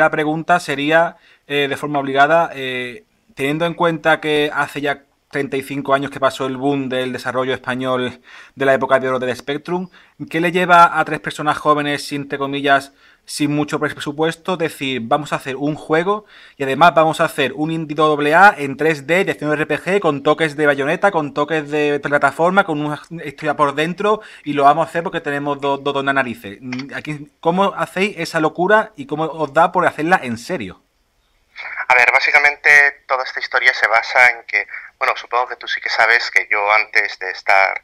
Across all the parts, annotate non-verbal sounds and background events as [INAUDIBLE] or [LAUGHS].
primera pregunta sería, eh, de forma obligada, eh, teniendo en cuenta que hace ya 35 años que pasó el boom del desarrollo español de la época de oro del Spectrum, ¿qué le lleva a tres personas jóvenes, entre comillas, sin mucho presupuesto, decir, vamos a hacer un juego y además vamos a hacer un indie AA en 3D de acción RPG con toques de bayoneta, con toques de plataforma, con una historia por dentro y lo vamos a hacer porque tenemos dos, dos, narices. Aquí, ¿Cómo hacéis esa locura y cómo os da por hacerla en serio? A ver, básicamente toda esta historia se basa en que, bueno, supongo que tú sí que sabes que yo antes de estar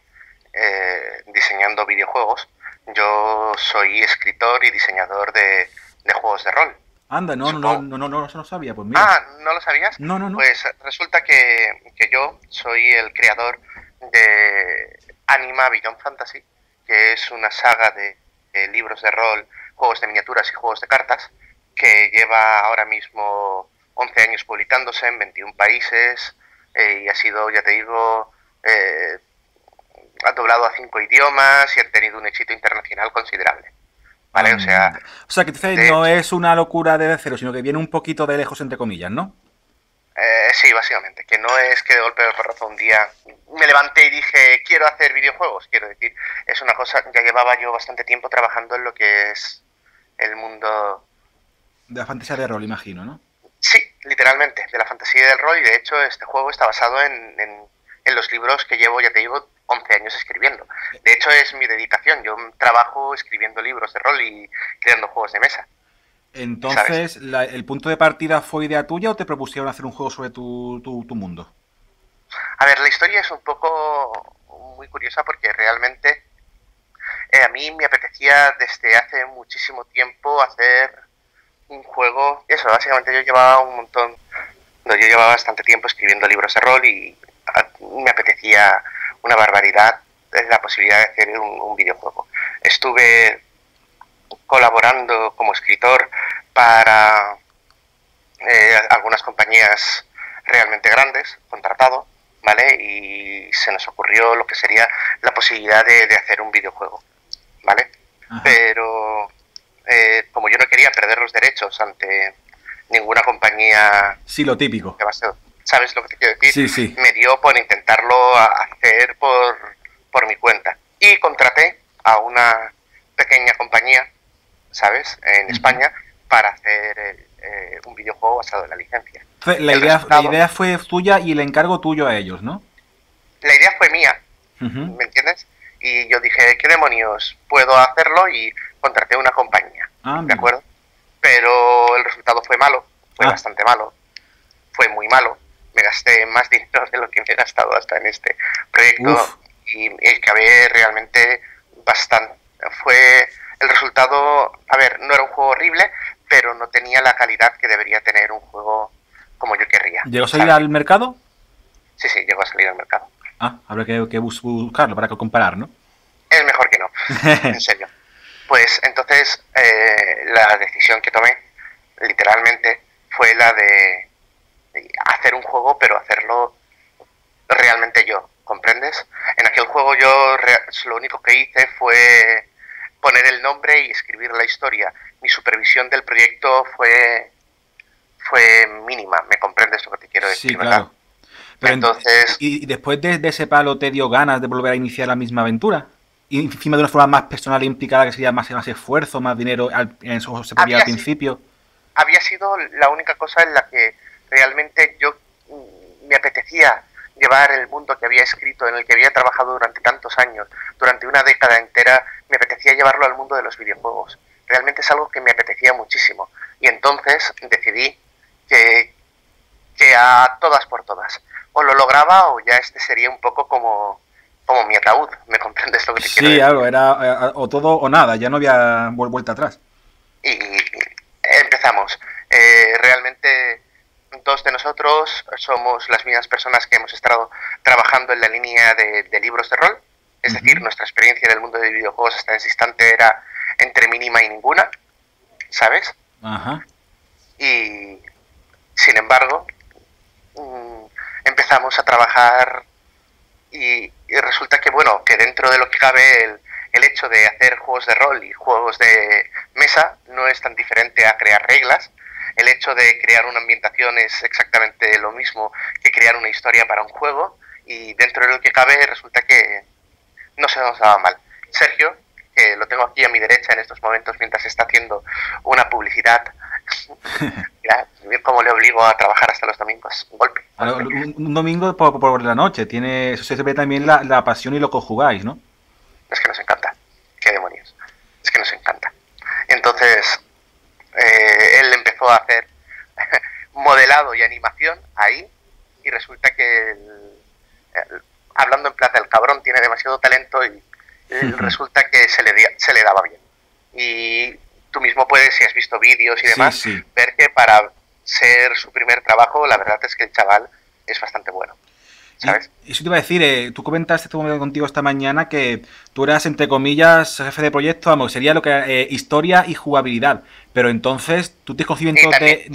eh, diseñando videojuegos, yo soy escritor y diseñador de, juegos de rol. Anda, no, no, no, no, no, no, sabía, pues mira. Ah, ¿no lo sabías? No, no, no. Pues resulta que, que yo soy el creador de Anima Beyond Fantasy, que es una saga de, libros de rol, juegos de miniaturas y juegos de cartas, que lleva ahora mismo 11 años publicándose en 21 países eh, y ha sido, ya te digo, eh, ha doblado a cinco idiomas y ha tenido un éxito internacional considerable. ¿Vale? O sea, o sea que no es una locura de cero, sino que viene un poquito de lejos, entre comillas, ¿no? Eh, sí, básicamente. Que no es que de golpe de porrazo un día me levanté y dije, quiero hacer videojuegos. Quiero decir, es una cosa, ya llevaba yo bastante tiempo trabajando en lo que es el mundo. De la fantasía de rol, imagino, ¿no? Sí, literalmente, de la fantasía del rol. Y de hecho, este juego está basado en, en los libros que llevo, ya te digo, 11 años escribiendo. De hecho, es mi dedicación. Yo trabajo escribiendo libros de rol y creando juegos de mesa. Entonces, ¿el punto de partida fue idea tuya o te propusieron hacer un juego sobre tu, tu, mundo? A ver, la historia es un poco muy curiosa porque realmente eh, a mí me apetecía desde hace muchísimo tiempo hacer un juego. Eso, básicamente yo llevaba un montón, no, yo llevaba bastante tiempo escribiendo libros de rol y me apetecía una barbaridad la posibilidad de hacer un, videojuego. Estuve colaborando como escritor para eh, algunas compañías realmente grandes, contratado, ¿vale? Y se nos ocurrió lo que sería la posibilidad de, hacer un videojuego, ¿vale? Pero eh, como yo no quería perder los derechos ante ninguna compañía... Sí, lo típico. ¿Sabes lo que te quiero decir? Sí, sí. Me dio por intentarlo hacer por, por mi cuenta. Y contraté a una pequeña compañía, ¿sabes? En España, para hacer eh, un videojuego basado en la licencia. La idea, la idea fue tuya y el encargo tuyo a ellos, ¿no? La idea fue mía, ¿me entiendes? Y yo dije, ¿qué demonios? Puedo hacerlo y contraté una compañía, ah, ¿de acuerdo? Pero el resultado fue malo, fue ah. bastante malo, fue muy malo me gasté más [LAUGHS] dinero de lo que me he gastado hasta en este proyecto y, y acabé realmente bastante. Fue el resultado, a ver, no era un juego horrible, pero no tenía la calidad que debería tener un juego como yo querría. ¿Llegó a salir al mercado? Sí, sí, llegó a salir al mercado. Ah, habrá que, que buscarlo para comparar, ¿no? Es mejor que no, [LAUGHS] en serio. Pues entonces eh, la decisión que tomé, literalmente, fue la de hacer un juego, pero hacerlo realmente yo, ¿comprendes? En aquel juego yo lo único que hice fue poner el nombre y escribir la historia. Mi supervisión del proyecto fue fue mínima, ¿me comprendes lo que te quiero decir? Sí, claro. Entonces, ¿Y después de, ese palo te dio ganas de volver a iniciar la misma aventura? Y encima de una forma más personal e implicada que sería más, más esfuerzo, más dinero, en eso se podía al principio. Había sido la única cosa en la que realmente yo mm, me apetecía llevar el mundo que había escrito, en el que había trabajado durante tantos años, durante una década entera, me apetecía llevarlo al mundo de los videojuegos. Realmente es algo que me apetecía muchísimo. Y entonces decidí que, que a todas por todas. O lo lograba o ya este sería un poco como, como mi ataúd. ¿Me comprendes lo que te quiero decir? Sí, algo, era eh, o todo o nada, ya no había vuelta atrás. Y empezamos. Eh, realmente dos de nosotros somos las mismas personas que hemos estado trabajando en la línea de, libros de rol. Es decir, nuestra experiencia en el mundo de videojuegos hasta ese instante era entre mínima y ninguna, ¿sabes? Ajá. Y sin embargo, mm, empezamos a trabajar y, resulta que, bueno, que dentro de lo que cabe el, el hecho de hacer juegos de rol y juegos de mesa no es tan diferente a crear reglas el hecho de crear una ambientación es exactamente lo mismo que crear una historia para un juego y dentro de lo que cabe resulta que no se nos daba mal. Sergio, que lo tengo aquí a mi derecha en estos momentos mientras está haciendo una publicidad, [LAUGHS] mira, cómo le obligo a trabajar hasta los domingos. Un golpe. Un, domingo por, la noche, tiene eso se ve también la, la pasión y lo que jugáis, ¿no? Es que nos encanta. Qué demonios. Es que nos encanta. Entonces, eh, él empezó a hacer modelado y animación ahí y resulta que, hablando en plata, el cabrón tiene demasiado talento y, resulta que se le, se le daba bien. Y tú mismo puedes, si has visto vídeos y demás, ver que para ser su primer trabajo, la verdad es que el chaval es bastante bueno. ¿sabes? Y, eso te iba a decir, eh, tú comentaste contigo esta mañana que tú eras, entre comillas, jefe de proyecto, vamos, sería lo que eh, historia y jugabilidad. Pero entonces, ¿tú tienes conocimiento de,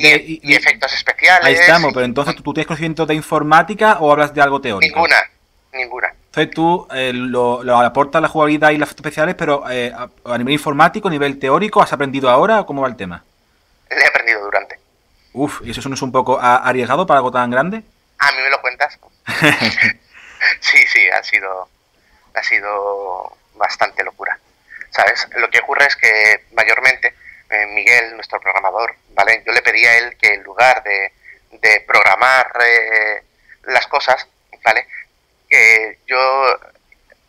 y, efectos especiales. Ahí estamos, pero entonces, ¿tú, tienes conocimiento de informática o hablas de algo teórico? Ninguna, ninguna. Entonces tú eh, lo, lo, aportas la jugabilidad y los efectos especiales, pero a, nivel informático, a nivel teórico, ¿has aprendido ahora o cómo va el tema? Le he aprendido durante. Uf, ¿y eso no es un poco arriesgado para algo tan grande? A mí me lo cuentas. [LAUGHS] sí, sí, ha sido, ha sido bastante locura. ¿Sabes? Lo que ocurre es que mayormente eh, Miguel, nuestro programador, ¿vale? Yo le pedí a él que en lugar de, de programar eh, las cosas, ¿vale? Que yo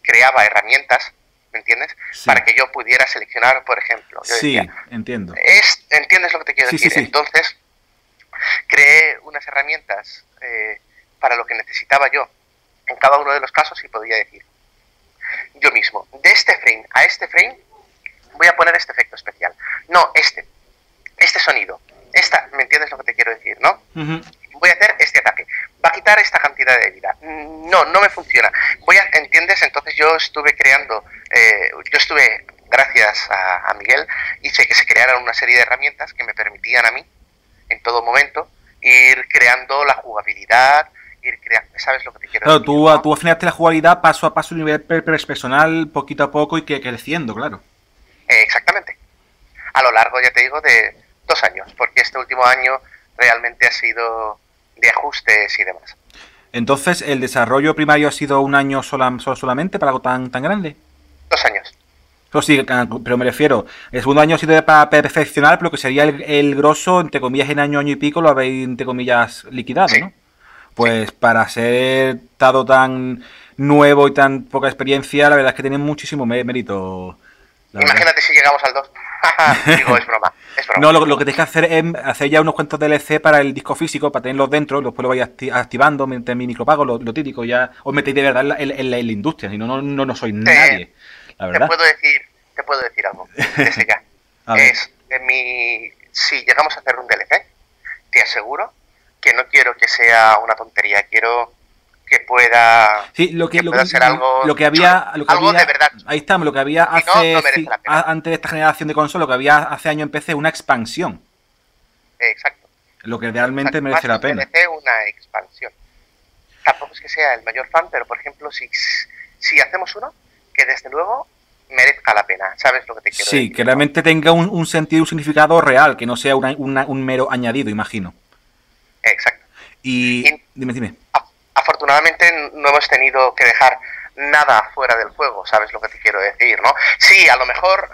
creaba herramientas, ¿me entiendes? Para que yo pudiera seleccionar, por ejemplo. sí, entiendo. Es, ¿Entiendes lo que te quiero decir? Entonces, creé unas herramientas eh, para lo que necesitaba yo en cada uno de los casos y podía decir yo mismo, de este frame a este frame voy a poner este efecto especial. No, este, este sonido, esta, ¿me entiendes lo que te quiero decir, no? Voy a hacer este ataque, va a quitar esta cantidad de vida. No, no me funciona. Voy a, ¿entiendes? Entonces yo estuve creando, yo estuve, gracias a, a Miguel, hice que se crearan una serie de herramientas que me permitían a mí, en todo momento, ir creando la jugabilidad, ir creando, ¿sabes lo que te quiero decir? Tú, tú afinaste la jugabilidad paso a paso, nivel personal, poquito a poco y que creciendo, claro. Eh, exactamente. A lo largo, ya te digo, de dos años, porque este último año realmente ha sido de ajustes y demás. Entonces, ¿el desarrollo primario ha sido un año sola, solamente para algo tan, tan grande? Dos años. Pero sí, pero me refiero, el segundo año sido para perfeccionar, pero que sería el, el grosso, entre comillas, en año, año y pico, lo habéis, entre comillas, liquidado, ¿no? Pues para ser dado tan nuevo y tan poca experiencia, la verdad es que tiene muchísimo mérito. Imagínate si llegamos al 2. [LAUGHS] Digo, es broma. No, lo, que tienes que hacer es hacer ya unos cuantos DLC para el disco físico, para tenerlos dentro, después lo vais activando, meter mi micropago, lo, lo, típico, ya os metéis de verdad en, la, industria, si no, no, no, soy nadie. La verdad. Te puedo decir, te puedo decir algo, [LAUGHS] desde ya. es, en mi, si llegamos a hacer un DLC, te aseguro que no quiero que sea una tontería, quiero que pueda, sí, lo que, lo ser algo, lo que había, lo que algo de verdad. Ahí estamos, lo que había hace, antes de esta generación de consola, lo que había hace años en PC, una expansión. Exacto. Lo que realmente merece la pena. Merece una expansión. Tampoco es que sea el mayor fan, pero por ejemplo, si, si hacemos uno, que desde luego merezca la pena, ¿sabes lo que te quiero decir? Sí, que realmente tenga un, un, sentido, un significado real, que no sea un mero añadido, imagino. Exacto. Y, dime, dime. Afortunadamente no hemos tenido que dejar nada fuera del juego, ¿sabes lo que te quiero decir? ¿no? Sí, a lo mejor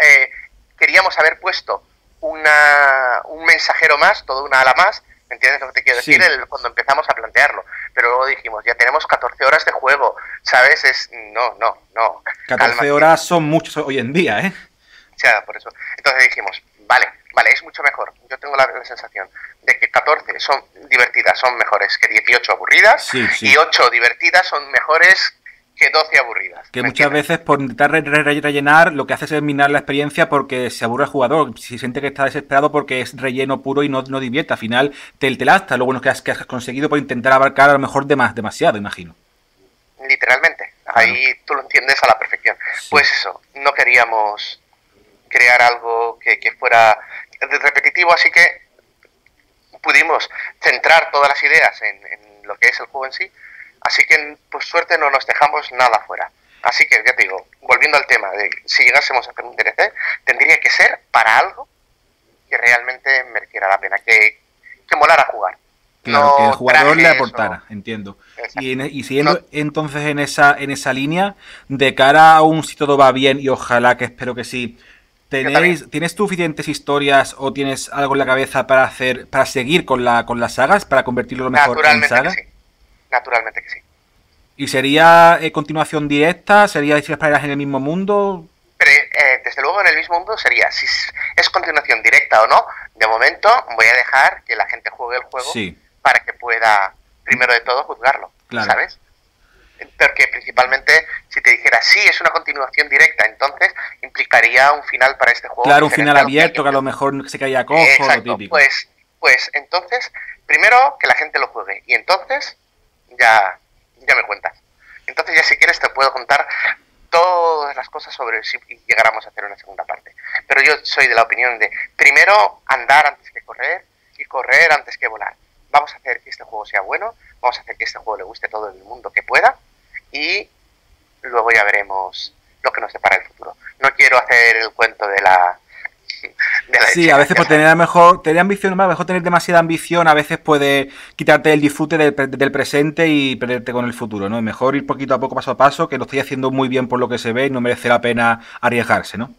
eh, queríamos haber puesto una, un mensajero más, todo una ala más, ¿me entiendes lo que te quiero decir? cuando empezamos a plantearlo. Pero luego dijimos, ya tenemos 14 horas de juego, ¿sabes? Es, no, no, no. 14 horas son muchos hoy en día, ¿eh? O sea, por eso. Entonces dijimos, vale, vale, es mucho mejor. Yo tengo la, sensación de que 14 son divertidas, son mejores que 18 aburridas, y 8 divertidas son mejores que 12 aburridas. Que muchas veces por intentar rellenar lo que hace es minar la experiencia porque se aburre el jugador, si siente que está desesperado porque es relleno puro y no, no divierte, al final te, te lasta lo bueno que has, que has conseguido por intentar abarcar a lo mejor demasiado, imagino. Literalmente, ahí tú lo entiendes a la perfección. Pues eso, no queríamos crear algo que, que fuera repetitivo, así que pudimos centrar todas las ideas en, lo que es el juego en sí, así que por suerte no nos dejamos nada fuera. Así que ya te digo, volviendo al tema de si llegásemos a hacer un DLC, tendría que ser para algo que realmente mereciera la pena, que, que molara jugar. Claro, que el jugador le aportara, entiendo. Y, y, siguiendo entonces en esa, en esa línea, de cara a un si todo va bien, y ojalá que espero que sí, ¿tenéis, ¿tienes suficientes historias o tienes algo en la cabeza para hacer, para seguir con la con las sagas, para convertirlo lo mejor en saga? Que sí. Naturalmente que sí. ¿Y sería eh, continuación directa? ¿Sería historias paralelas en el mismo mundo? Pero, eh, desde luego en el mismo mundo sería, si es continuación directa o no, de momento voy a dejar que la gente juegue el juego. Sí para que pueda, primero de todo, juzgarlo, ¿sabes? Porque principalmente, si te dijera, sí, es una continuación directa, entonces implicaría un final para este juego. Claro, un final abierto, que, a lo mejor se caía cojo, lo típico. Pues, pues entonces, primero que la gente lo juegue, y entonces ya, ya me cuentas. Entonces ya si quieres te puedo contar todas las cosas sobre si llegáramos a hacer una segunda parte. Pero yo soy de la opinión de primero andar antes que correr y correr antes que volar vamos a hacer que este juego sea bueno, vamos a hacer que este juego le guste a todo el mundo que pueda y luego ya veremos lo que nos depara el futuro. No quiero hacer el cuento de la... sí, a veces por tener mejor, tener ambición, a lo mejor tener demasiada ambición a veces puede quitarte el disfrute del, presente y perderte con el futuro, ¿no? Mejor ir poquito a poco, paso a paso, que lo estoy haciendo muy bien por lo que se ve y no merece la pena arriesgarse, ¿no?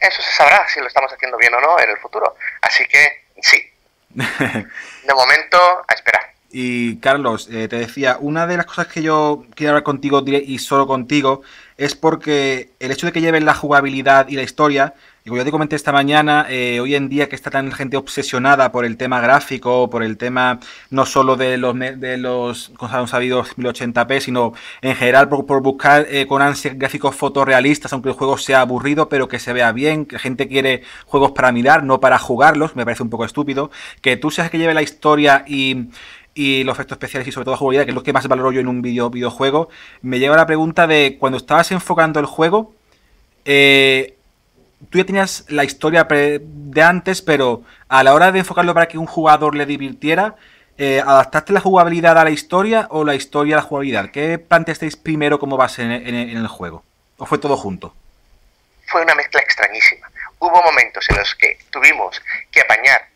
Eso se sabrá si lo estamos haciendo bien o no en el futuro. Así que sí, [LAUGHS] de momento, a esperar. Y Carlos, eh, te decía, una de las cosas que yo quiero hablar contigo y solo contigo es porque el hecho de que lleven la jugabilidad y la historia como ya te comenté esta mañana, eh, hoy en día que está tan gente obsesionada por el tema gráfico, por el tema no solo de los, de los como sabido, 1080p, sino en general por, buscar eh, con ansia gráficos fotorrealistas, aunque el juego sea aburrido, pero que se vea bien, que la gente quiere juegos para mirar, no para jugarlos, me parece un poco estúpido. Que tú seas que lleve la historia y, los efectos especiales y sobre todo la jugabilidad, que es lo que más valoro yo en un video, videojuego, me lleva a la pregunta de cuando estabas enfocando el juego, eh, tú ya tenías la historia de antes, pero a la hora de enfocarlo para que un jugador le divirtiera, eh, ¿adaptaste la jugabilidad a la historia o la historia a la jugabilidad? ¿Qué planteasteis primero como base en, el juego? ¿O fue todo junto? Fue una mezcla extrañísima. Hubo momentos en los que tuvimos que apañar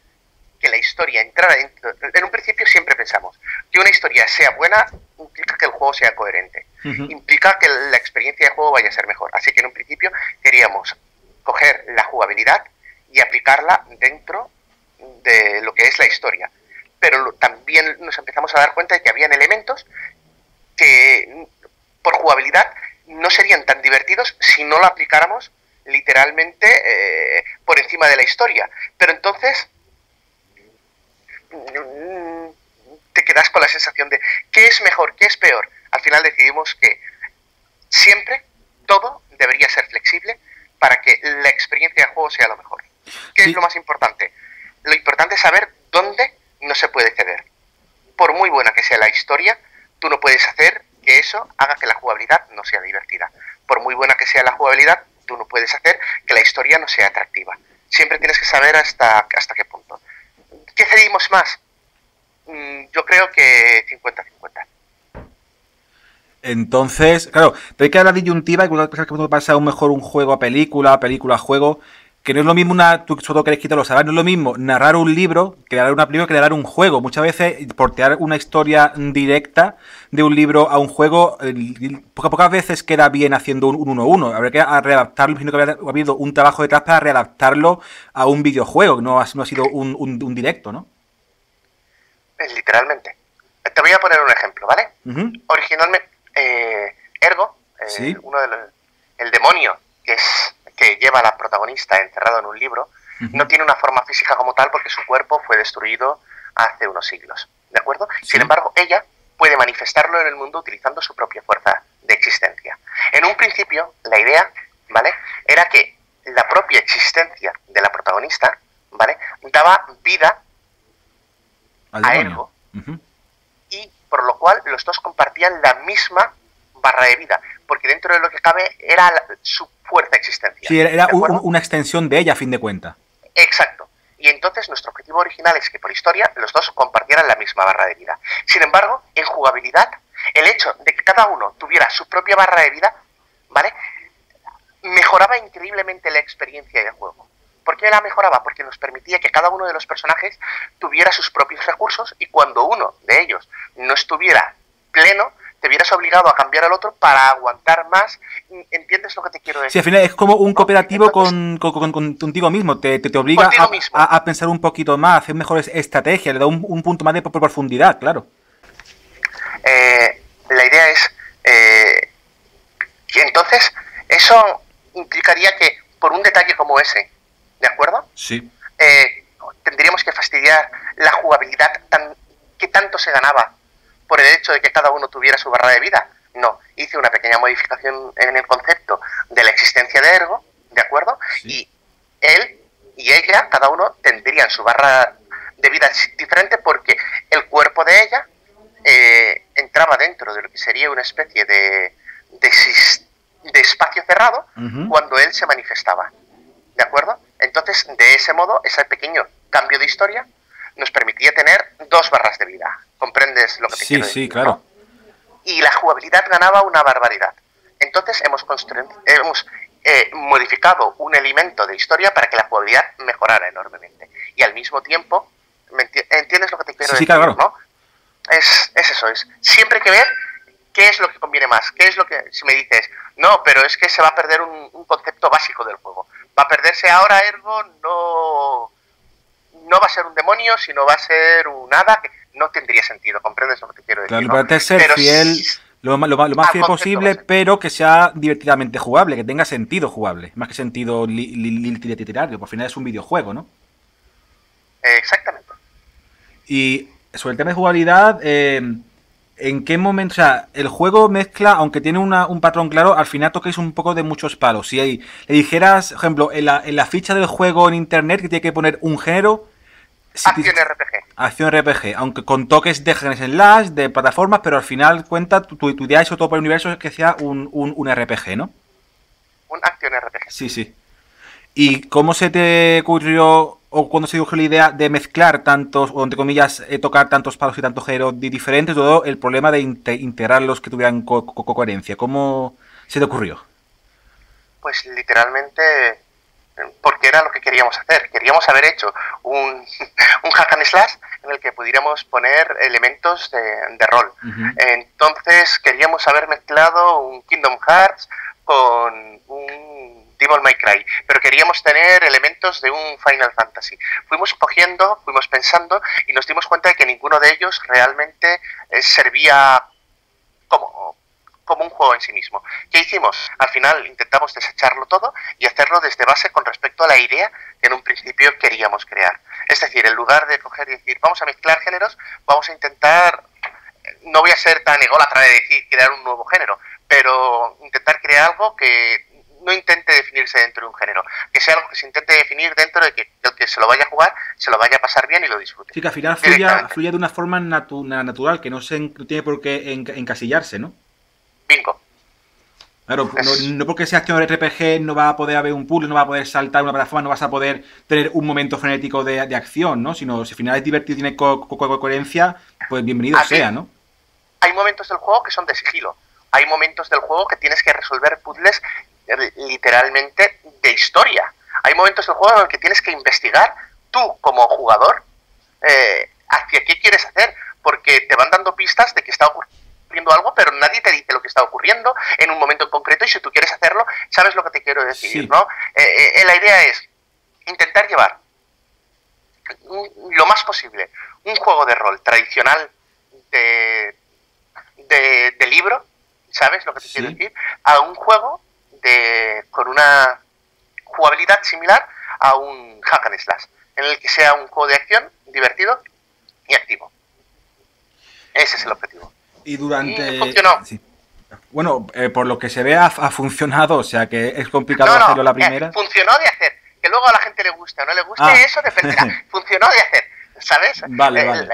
que la historia entrara dentro. En un principio siempre pensamos que una historia sea buena implica que el juego sea coherente, implica que la experiencia de juego vaya a ser mejor. Así que en un principio queríamos coger la jugabilidad y aplicarla dentro de lo que es la historia. Pero también nos empezamos a dar cuenta de que habían elementos que por jugabilidad no serían tan divertidos si no lo aplicáramos literalmente eh, por encima de la historia. Pero entonces te quedas con la sensación de qué es mejor, qué es peor. Al final decidimos que siempre todo debería ser flexible para que la experiencia de juego sea lo mejor. ¿Qué es lo más importante? Lo importante es saber dónde no se puede ceder. Por muy buena que sea la historia, tú no puedes hacer que eso haga que la jugabilidad no sea divertida. Por muy buena que sea la jugabilidad, tú no puedes hacer que la historia no sea atractiva. Siempre tienes que saber hasta, hasta qué punto. ¿Qué cedimos más? Mm, yo creo que 50-50. Entonces, claro, hay que hablar de disyuntiva y que puede pasar un mejor un juego a película, película a juego, que no es lo mismo una, tú solo querés quitarlo, saber, no es lo mismo narrar un libro, que narrar una película, que narrar un juego. Muchas veces portear una historia directa de un libro a un juego, pocas, pocas veces queda bien haciendo un 1-1. Habría que readaptarlo, sino que habría habido un trabajo detrás para readaptarlo a un videojuego, no ha, no ha sido un, un, directo, ¿no? Literalmente. Te voy a poner un ejemplo, ¿vale? Originalmente eh, Ergo, eh, uno de el demonio que es que lleva a la protagonista encerrado en un libro, no tiene una forma física como tal porque su cuerpo fue destruido hace unos siglos, ¿de acuerdo? Sin embargo, ella puede manifestarlo en el mundo utilizando su propia fuerza de existencia. En un principio, la idea, ¿vale? Era que la propia existencia de la protagonista, ¿vale? Daba vida a Ergo por lo cual los dos compartían la misma barra de vida, porque dentro de lo que cabe era su fuerza existencial. Sí, era una extensión de ella a fin de cuentas. Exacto. Y entonces nuestro objetivo original es que por historia los dos compartieran la misma barra de vida. Sin embargo, en jugabilidad, el hecho de que cada uno tuviera su propia barra de vida, ¿vale? Mejoraba increíblemente la experiencia de juego. ¿Por qué la mejoraba? Porque nos permitía que cada uno de los personajes tuviera sus propios recursos y cuando uno de ellos no estuviera pleno, te vieras obligado a cambiar al otro para aguantar más. ¿Entiendes lo que te quiero decir? Sí, al final es como un cooperativo con, contigo mismo. Te, te, obliga a, pensar un poquito más, a hacer mejores estrategias, le da un, punto más de profundidad, claro. Eh, la idea es eh, entonces eso implicaría que por un detalle como ese, ¿de acuerdo? Sí. Eh, tendríamos que fastidiar la jugabilidad tan, que tanto se ganaba por el hecho de que cada uno tuviera su barra de vida. No, hice una pequeña modificación en el concepto de la existencia de Ergo, ¿de acuerdo? Y él y ella, cada uno, tendrían su barra de vida diferente porque el cuerpo de ella eh, entraba dentro de lo que sería una especie de, de, espacio cerrado cuando él se manifestaba. ¿De acuerdo? Entonces, de ese modo, ese pequeño cambio de historia nos permitía tener dos barras de vida. ¿Comprendes lo que te sí, quiero decir? Sí, claro. Y la jugabilidad ganaba una barbaridad. Entonces hemos, hemos eh, modificado un elemento de historia para que la jugabilidad mejorara enormemente. Y al mismo tiempo, ¿entiendes lo que te quiero decir? Sí, claro. ¿no? Es, es eso, es siempre hay que ver qué es lo que conviene más, qué es lo que, si me dices, no, pero es que se va a perder un, un concepto básico del juego. Va a perderse ahora, ergo, no no va a ser un demonio, sino va a ser un hada que no tendría sentido, ¿comprendes lo que te quiero decir? Claro, ser fiel, lo, más fiel posible, pero que sea divertidamente jugable, que tenga sentido jugable, más que sentido literario, por final es un videojuego, ¿no? exactamente. Y sobre el tema de jugabilidad, eh, ¿en qué momento? O sea, el juego mezcla, aunque tiene un patrón claro, al final toquéis un poco de muchos palos. Si hay, le dijeras, por ejemplo, en la, en la ficha del juego en internet que tiene que poner un género, acción RPG. Acción RPG, aunque con toques de en slash, de plataformas, pero al final cuenta tu, tu, idea, sobre todo para el universo, es que sea un, un, RPG, ¿no? Un acción RPG. Sí, sí. ¿Y cómo se te ocurrió, o cuando se dio la idea de mezclar tantos, o entre comillas, eh, tocar tantos palos y tantos géneros diferentes, todo el problema de integrarlos que tuvieran coherencia? ¿Cómo se te ocurrió? Pues literalmente porque era lo que queríamos hacer. Queríamos haber hecho un, [LAUGHS] un hack and slash en el que pudiéramos poner elementos de, rol. Entonces queríamos haber mezclado un Kingdom Hearts con un Devil May Cry, pero queríamos tener elementos de un Final Fantasy. Fuimos cogiendo, fuimos pensando y nos dimos cuenta de que ninguno de ellos realmente eh, servía como como un juego en sí mismo. ¿Qué hicimos? Al final intentamos desecharlo todo y hacerlo desde base con respecto a la idea que en un principio queríamos crear. Es decir, en lugar de coger y decir, vamos a mezclar géneros, vamos a intentar, no voy a ser tan ególatra de decir crear un nuevo género, pero intentar crear algo que no intente definirse dentro de un género, que sea algo que se intente definir dentro de que el que se lo vaya a jugar se lo vaya a pasar bien y lo disfrute. Sí, que al final fluya, de una forma natural, que no, se, no tiene por qué encasillarse, ¿no? Claro, no, porque sea acción RPG no va a poder haber un puzzle, no va a poder saltar una plataforma, no vas a poder tener un momento frenético de, acción, ¿no? Sino si al final es divertido y tiene coherencia, pues bienvenido sea, ¿no? Hay momentos del juego que son de sigilo. Hay momentos del juego que tienes que resolver puzzles literalmente de historia. Hay momentos del juego en el que tienes que investigar tú como jugador eh, hacia qué quieres hacer, porque te van dando pistas de que está ocurriendo algo, pero nadie te dice lo que está ocurriendo en un momento en concreto y si tú quieres hacerlo, sabes lo que te quiero decir, ¿no? Eh, eh, eh, la idea es intentar llevar lo más posible un juego de rol tradicional de, de, libro, ¿sabes lo que te quiero decir? A un juego de, con una jugabilidad similar a un hack and slash, en el que sea un juego de acción divertido y activo. Ese es el objetivo. Y durante... funcionó. Bueno, eh, por lo que se ve ha, funcionado, o sea que es complicado hacerlo la eh, primera. funcionó de hacer. Que luego a la gente le guste o no le guste, ah. eso dependerá. [LAUGHS] funcionó de hacer, ¿sabes? Vale, vale.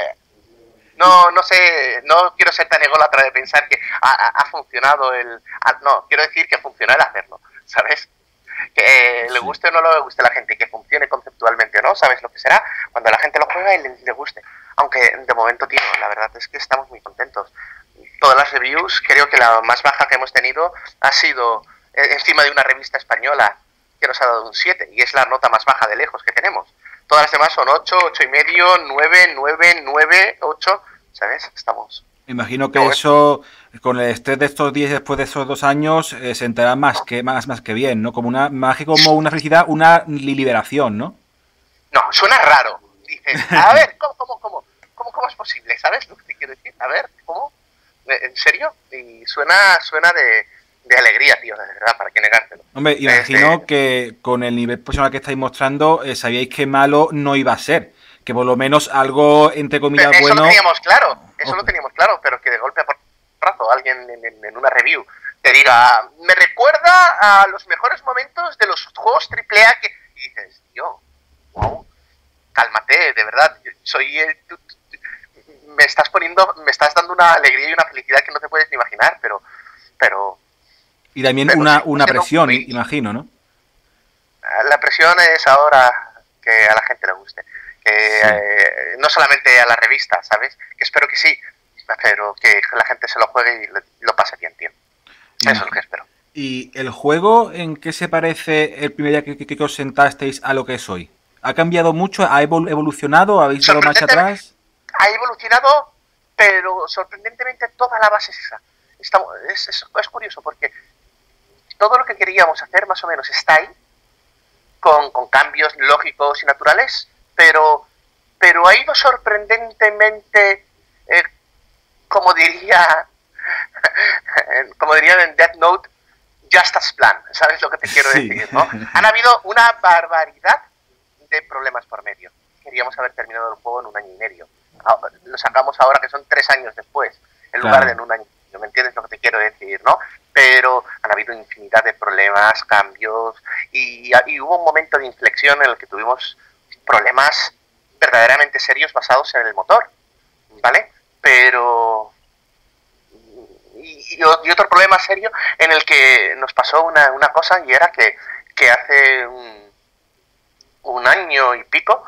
No, no sé, no quiero ser tan ególatra de pensar que ha, funcionado el... no, quiero decir que funcionó el hacerlo, [LAUGHS] ¿sabes? Que le guste o no le guste a la gente, que funcione conceptualmente o no, ¿sabes lo que será? Cuando la gente lo juega y le guste. Aunque de momento, tío, la verdad es que estamos muy contentos todas las reviews, creo que la más baja que hemos tenido ha sido eh, encima de una revista española. que nos ha dado un 7 y es la nota más baja de lejos que tenemos. Todas las demás son 8, 8 y medio, 9, 9, 9, 8, ¿sabes? Estamos... Imagino que eso, con el estrés de estos días después de esos dos años, eh, se enterará más que, más, más que bien, ¿no? Como una, que como una felicidad, una liberación, ¿no? No, suena raro. Dices, a ver, ¿cómo, cómo, cómo, cómo, cómo es posible? ¿Sabes lo que te quiero decir? A ver, ¿cómo? ¿En serio? Y suena, suena de, de alegría, tío, de verdad, para que negártelo. Hombre, imagino que con el nivel profesional que estáis mostrando, eh, sabíais que malo no iba a ser. Que por lo menos algo, entre comillas, eso bueno... Eso lo teníamos claro, eso lo teníamos claro, pero que de golpe a porrazo alguien en, una review te diga, me recuerda a los mejores momentos de los juegos AAA que... Y dices, tío, wow, cálmate, de verdad, soy el... me estás poniendo, me estás dando una alegría y una felicidad que no te puedes ni imaginar, pero... pero y también una, una presión, imagino, ¿no? La presión es ahora que a la gente le guste. Que eh, no solamente a la revista, ¿sabes? Que espero que sí, pero que la gente se lo juegue y lo, pase bien, tío. Eso es lo que espero. ¿Y el juego en qué se parece el primer día que, que, os sentasteis a lo que es hoy? ¿Ha cambiado mucho? ¿Ha evolucionado? ¿Habéis dado marcha atrás? Ha evolucionado, pero sorprendentemente toda la base es esa. es, es, curioso porque todo lo que queríamos hacer más o menos está ahí, con, cambios lógicos y naturales, pero, pero ha ido sorprendentemente, eh, como diría, [LAUGHS] como dirían en Death Note, just as plan, ¿sabes lo que te quiero decir? ¿no? Han habido una barbaridad de problemas por medio. Queríamos haber terminado el juego en un año y medio. Ah, lo sacamos ahora que son tres años después, en lugar de en un año. ¿Me entiendes lo que te quiero decir? ¿no? pero han habido infinidad de problemas, cambios y, hubo un momento de inflexión en el que tuvimos problemas verdaderamente serios basados en el motor, ¿vale? Pero... Y, otro problema serio en el que nos pasó una, cosa y era que, hace un, un año y pico,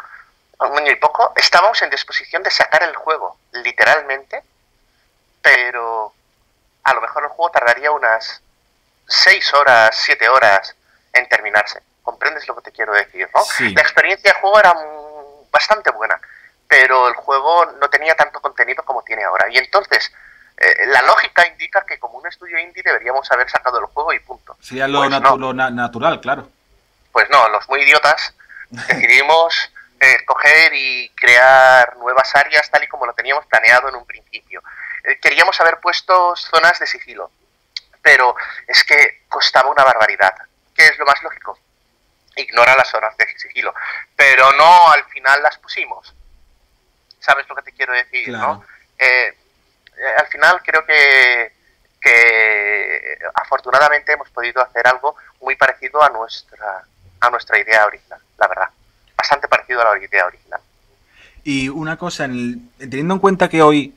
un año y poco, estábamos en disposición de sacar el juego, literalmente, pero a lo mejor el juego tardaría unas 6 horas, 7 horas en terminarse. ¿Comprendes lo que te quiero decir? ¿no? La experiencia de juego era bastante buena, pero el juego no tenía tanto contenido como tiene ahora. Y entonces, eh, la lógica indica que como un estudio indie deberíamos haber sacado el juego y punto. Sería lo, pues natural, claro. Pues no, los muy idiotas [LAUGHS] decidimos eh, coger y crear nuevas áreas tal y como lo teníamos planeado en un principio. Eh, queríamos haber puesto zonas de sigilo, pero es que costaba una barbaridad. ¿Qué es lo más lógico? Ignora las zonas de sigilo, pero no al final las pusimos. ¿Sabes lo que te quiero decir? ¿no? Eh, eh, al final creo que, que afortunadamente hemos podido hacer algo muy parecido a nuestra, a nuestra idea original, la verdad. Bastante parecido a la idea original. Y una cosa, teniendo en cuenta que hoy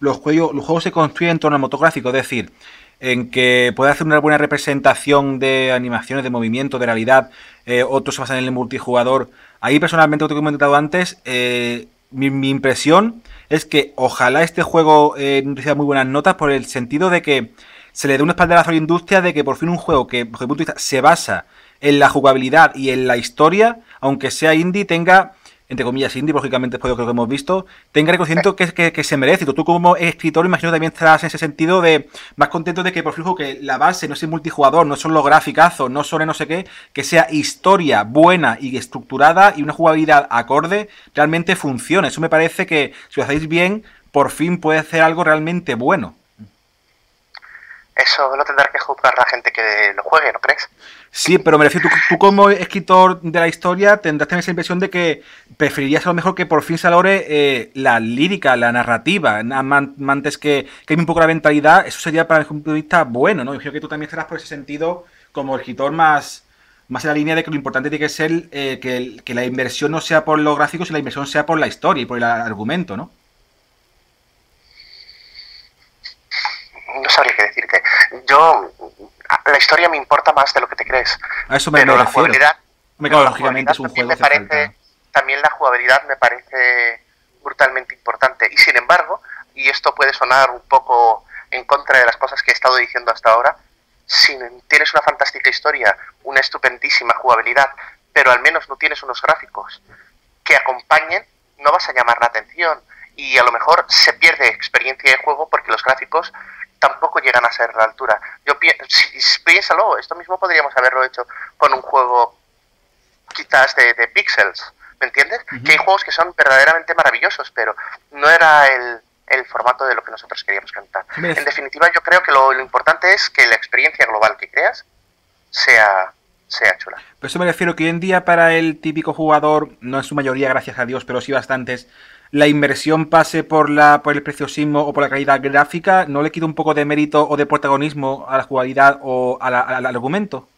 los juegos, los juegos se construyen en torno al motográfico, es decir, en que puede hacer una buena representación de animaciones, de movimiento, de realidad, eh, otros se basan en el multijugador. Ahí personalmente, lo que he comentado antes, eh, mi, impresión es que ojalá este juego eh, reciba muy buenas notas por el sentido de que se le dé un espaldarazo a la industria de que por fin un juego que, desde mi punto de vista, se basa en la jugabilidad y en la historia, aunque sea indie, tenga entre comillas, indie, lógicamente después de lo que hemos visto, tenga reconocimiento que, se merece. Tú, como escritor, imagino también estarás en ese sentido de más contento de que por fin que la base no sea multijugador, no son los graficazos, no son no sé qué, que sea historia buena y estructurada y una jugabilidad acorde, realmente funcione. Eso me parece que si lo hacéis bien, por fin puede hacer algo realmente bueno. Eso lo tendrá que juzgar la gente que lo juegue, ¿no crees? Sí, pero me refiero, tú, como escritor de la historia tendrás también esa impresión de que preferirías a lo mejor que por fin se logre eh, la lírica, la narrativa, antes que, que un poco la mentalidad, eso sería para mi punto de vista bueno, ¿no? Yo creo que tú también estarás por ese sentido como escritor más, más en la línea de que lo importante tiene que ser eh, que, que la inversión no sea por los gráficos, sino la inversión sea por la historia y por el argumento, ¿no? No sabría qué decirte. Yo la historia me importa más de lo que te crees. A eso me, pero la jugabilidad, me lógicamente es un juego me parece, También la jugabilidad me parece brutalmente importante. Y sin embargo, y esto puede sonar un poco en contra de las cosas que he estado diciendo hasta ahora, si tienes una fantástica historia una estupendísima jugabilidad, pero al menos no tienes unos gráficos que acompañen, no vas a llamar la atención y a lo mejor se pierde experiencia de juego porque los gráficos tampoco llegan a ser la altura. Yo piénsalo, esto mismo podríamos haberlo hecho con un juego quizás de, pixels, ¿me entiendes? Que hay juegos que son verdaderamente maravillosos, pero no era el, formato de lo que nosotros queríamos cantar. En definitiva, yo creo que lo, importante es que la experiencia global que creas sea, sea chula. Por eso me refiero que hoy en día para el típico jugador, no en su mayoría, gracias a Dios, pero sí bastantes, la inversión pase por, la, por el preciosismo o por la calidad gráfica, ¿no le quita un poco de mérito o de protagonismo a la jugabilidad o al argumento?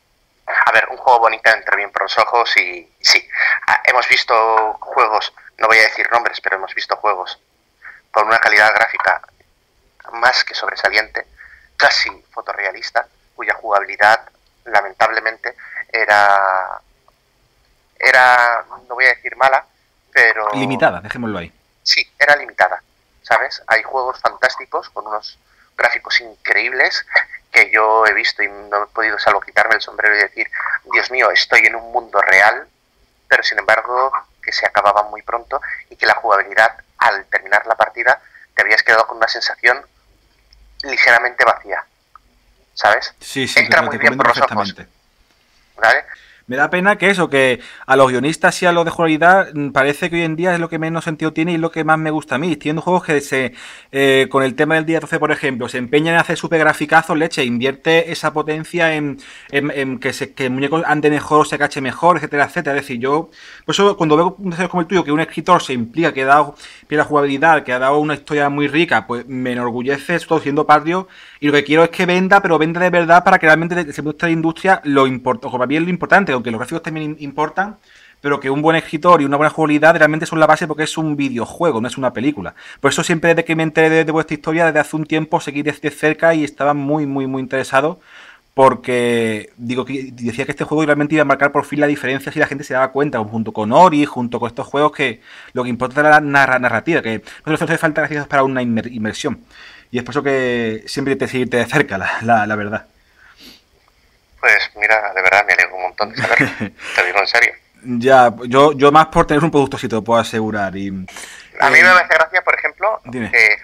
A ver, un juego bonito entra bien por los ojos y sí, ah, hemos visto juegos, no voy a decir nombres, pero hemos visto juegos con una calidad gráfica más que sobresaliente, casi fotorrealista, cuya jugabilidad lamentablemente era era no voy a decir mala, pero limitada, dejémoslo ahí. Sí, era limitada, ¿sabes? Hay juegos fantásticos con unos gráficos increíbles que yo he visto y no he podido salvo quitarme el sombrero y decir, Dios mío, estoy en un mundo real, pero sin embargo que se acababa muy pronto y que la jugabilidad al terminar la partida te habías quedado con una sensación ligeramente vacía, ¿sabes? Sí, sí, Entra muy bien por los ojos. ¿Vale? Me da pena que eso, que a los guionistas y a los de jugabilidad mm, parece que hoy en día es lo que menos sentido tiene y lo que más me gusta a mí. Tiendo juegos que se, eh, con el tema del día 12, por ejemplo, se empeñan en hacer super graficazos, leche, invierte esa potencia en, que, se, que el muñeco ande mejor, se cache mejor, etcétera, etcétera. Es decir, yo, por eso cuando veo un desarrollo como el tuyo, que un escritor se implica, que ha dado pie la jugabilidad, que ha dado una historia muy rica, pues me enorgullece, estoy siendo patrio, y lo que quiero es que venda, pero venda de verdad para que realmente se muestre la industria lo importante, o para mí es lo importante, aunque los gráficos también importan, pero que un buen escritor y una buena jugabilidad realmente son la base porque es un videojuego, no es una película. Por eso siempre desde que me enteré de, vuestra historia, desde hace un tiempo, seguí desde cerca y estaba muy, muy, muy interesado porque digo que decía que este juego realmente iba a marcar por fin la diferencia si la gente se daba cuenta, junto con Ori, junto con estos juegos que lo que importa es la narrativa, que no hace falta gracias para una inmersión. Y es por eso que siempre te seguirte de cerca, la verdad. Pues mira, de verdad me alegro un montón de saber. [LAUGHS] te digo en serio. Ya, yo, yo más por tener un producto, si te lo puedo asegurar. Y, a mí me eh, hace gracia, por ejemplo, que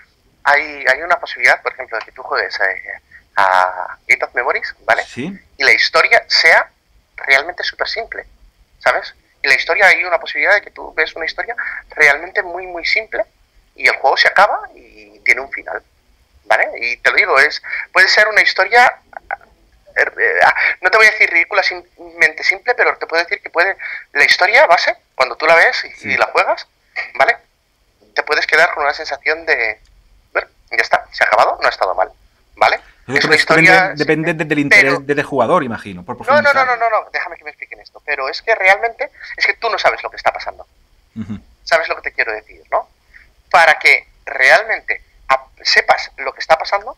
hay, hay una posibilidad, por ejemplo, de que tú juegues eh, a Gate of Memories, ¿vale? Sí. Y la historia sea realmente súper simple, ¿sabes? Y la historia, hay una posibilidad de que tú ves una historia realmente muy, muy simple y el juego se acaba y tiene un final, ¿vale? Y te lo digo, es puede ser una historia no te voy a decir ridículamente simple, pero te puedo decir que puede la historia base, cuando tú la ves y, la juegas, ¿vale? Te puedes quedar con una sensación de, bueno, ya está, se ha acabado, no ha estado mal, ¿vale? Es una historia... Depende, del interés del jugador, imagino. no, no, no, no, no, no, déjame que me expliquen esto. Pero es que realmente, es que tú no sabes lo que está pasando. ¿Sabes lo que te quiero decir, no? Para que realmente sepas lo que está pasando,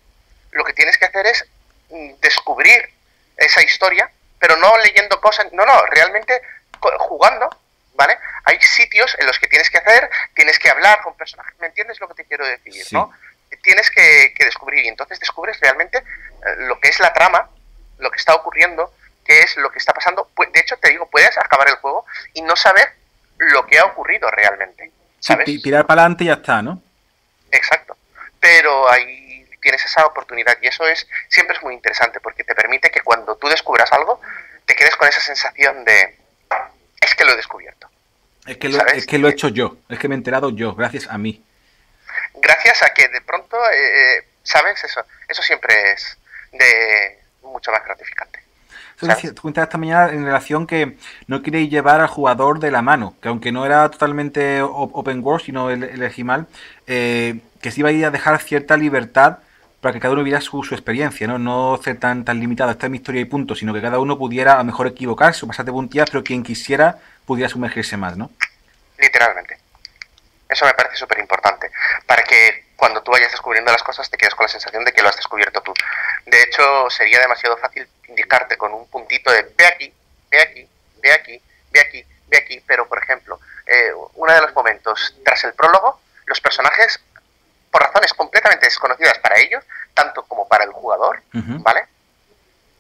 lo que tienes que hacer es descubrir esa historia, pero no leyendo cosas, no, no, realmente jugando, ¿vale? Hay sitios en los que tienes que hacer, tienes que hablar con personajes, ¿me entiendes lo que te quiero decir, no? Tienes que, descubrir y entonces descubres realmente eh, lo que es la trama, lo que está ocurriendo, qué es lo que está pasando. De hecho, te digo, puedes acabar el juego y no saber lo que ha ocurrido realmente. ¿sabes? tirar para adelante y ya está, ¿no? Exacto. Pero hay tienes esa oportunidad y eso es siempre es muy interesante porque te permite que cuando tú descubras algo te quedes con esa sensación de es que lo he descubierto. Es que, lo, es que lo he hecho yo, es que me he enterado yo, gracias a mí. Gracias a que de pronto, eh, eh, ¿sabes? Eso, eso siempre es de mucho más gratificante. Tú cuentas esta mañana en relación que no queréis llevar al jugador de la mano, que aunque no era totalmente open world, sino el, el mal, eh, que se iba a ir a dejar cierta libertad para que cada uno viera su, experiencia, ¿no? No ser tan, tan limitado, esta es mi historia y punto, sino que cada uno pudiera a lo mejor equivocarse o pasar de puntillas, pero quien quisiera pudiera sumergirse más, ¿no? Literalmente. Eso me parece súper importante. Para que cuando tú vayas descubriendo las cosas te quedes con la sensación de que lo has descubierto tú. De hecho, sería demasiado fácil indicarte con un puntito de ve aquí, ve aquí, ve aquí, ve aquí, ve aquí. Pero, por ejemplo, eh, uno de los momentos tras el prólogo, los personajes por razones completamente desconocidas para ellos, tanto como para el jugador, ¿vale?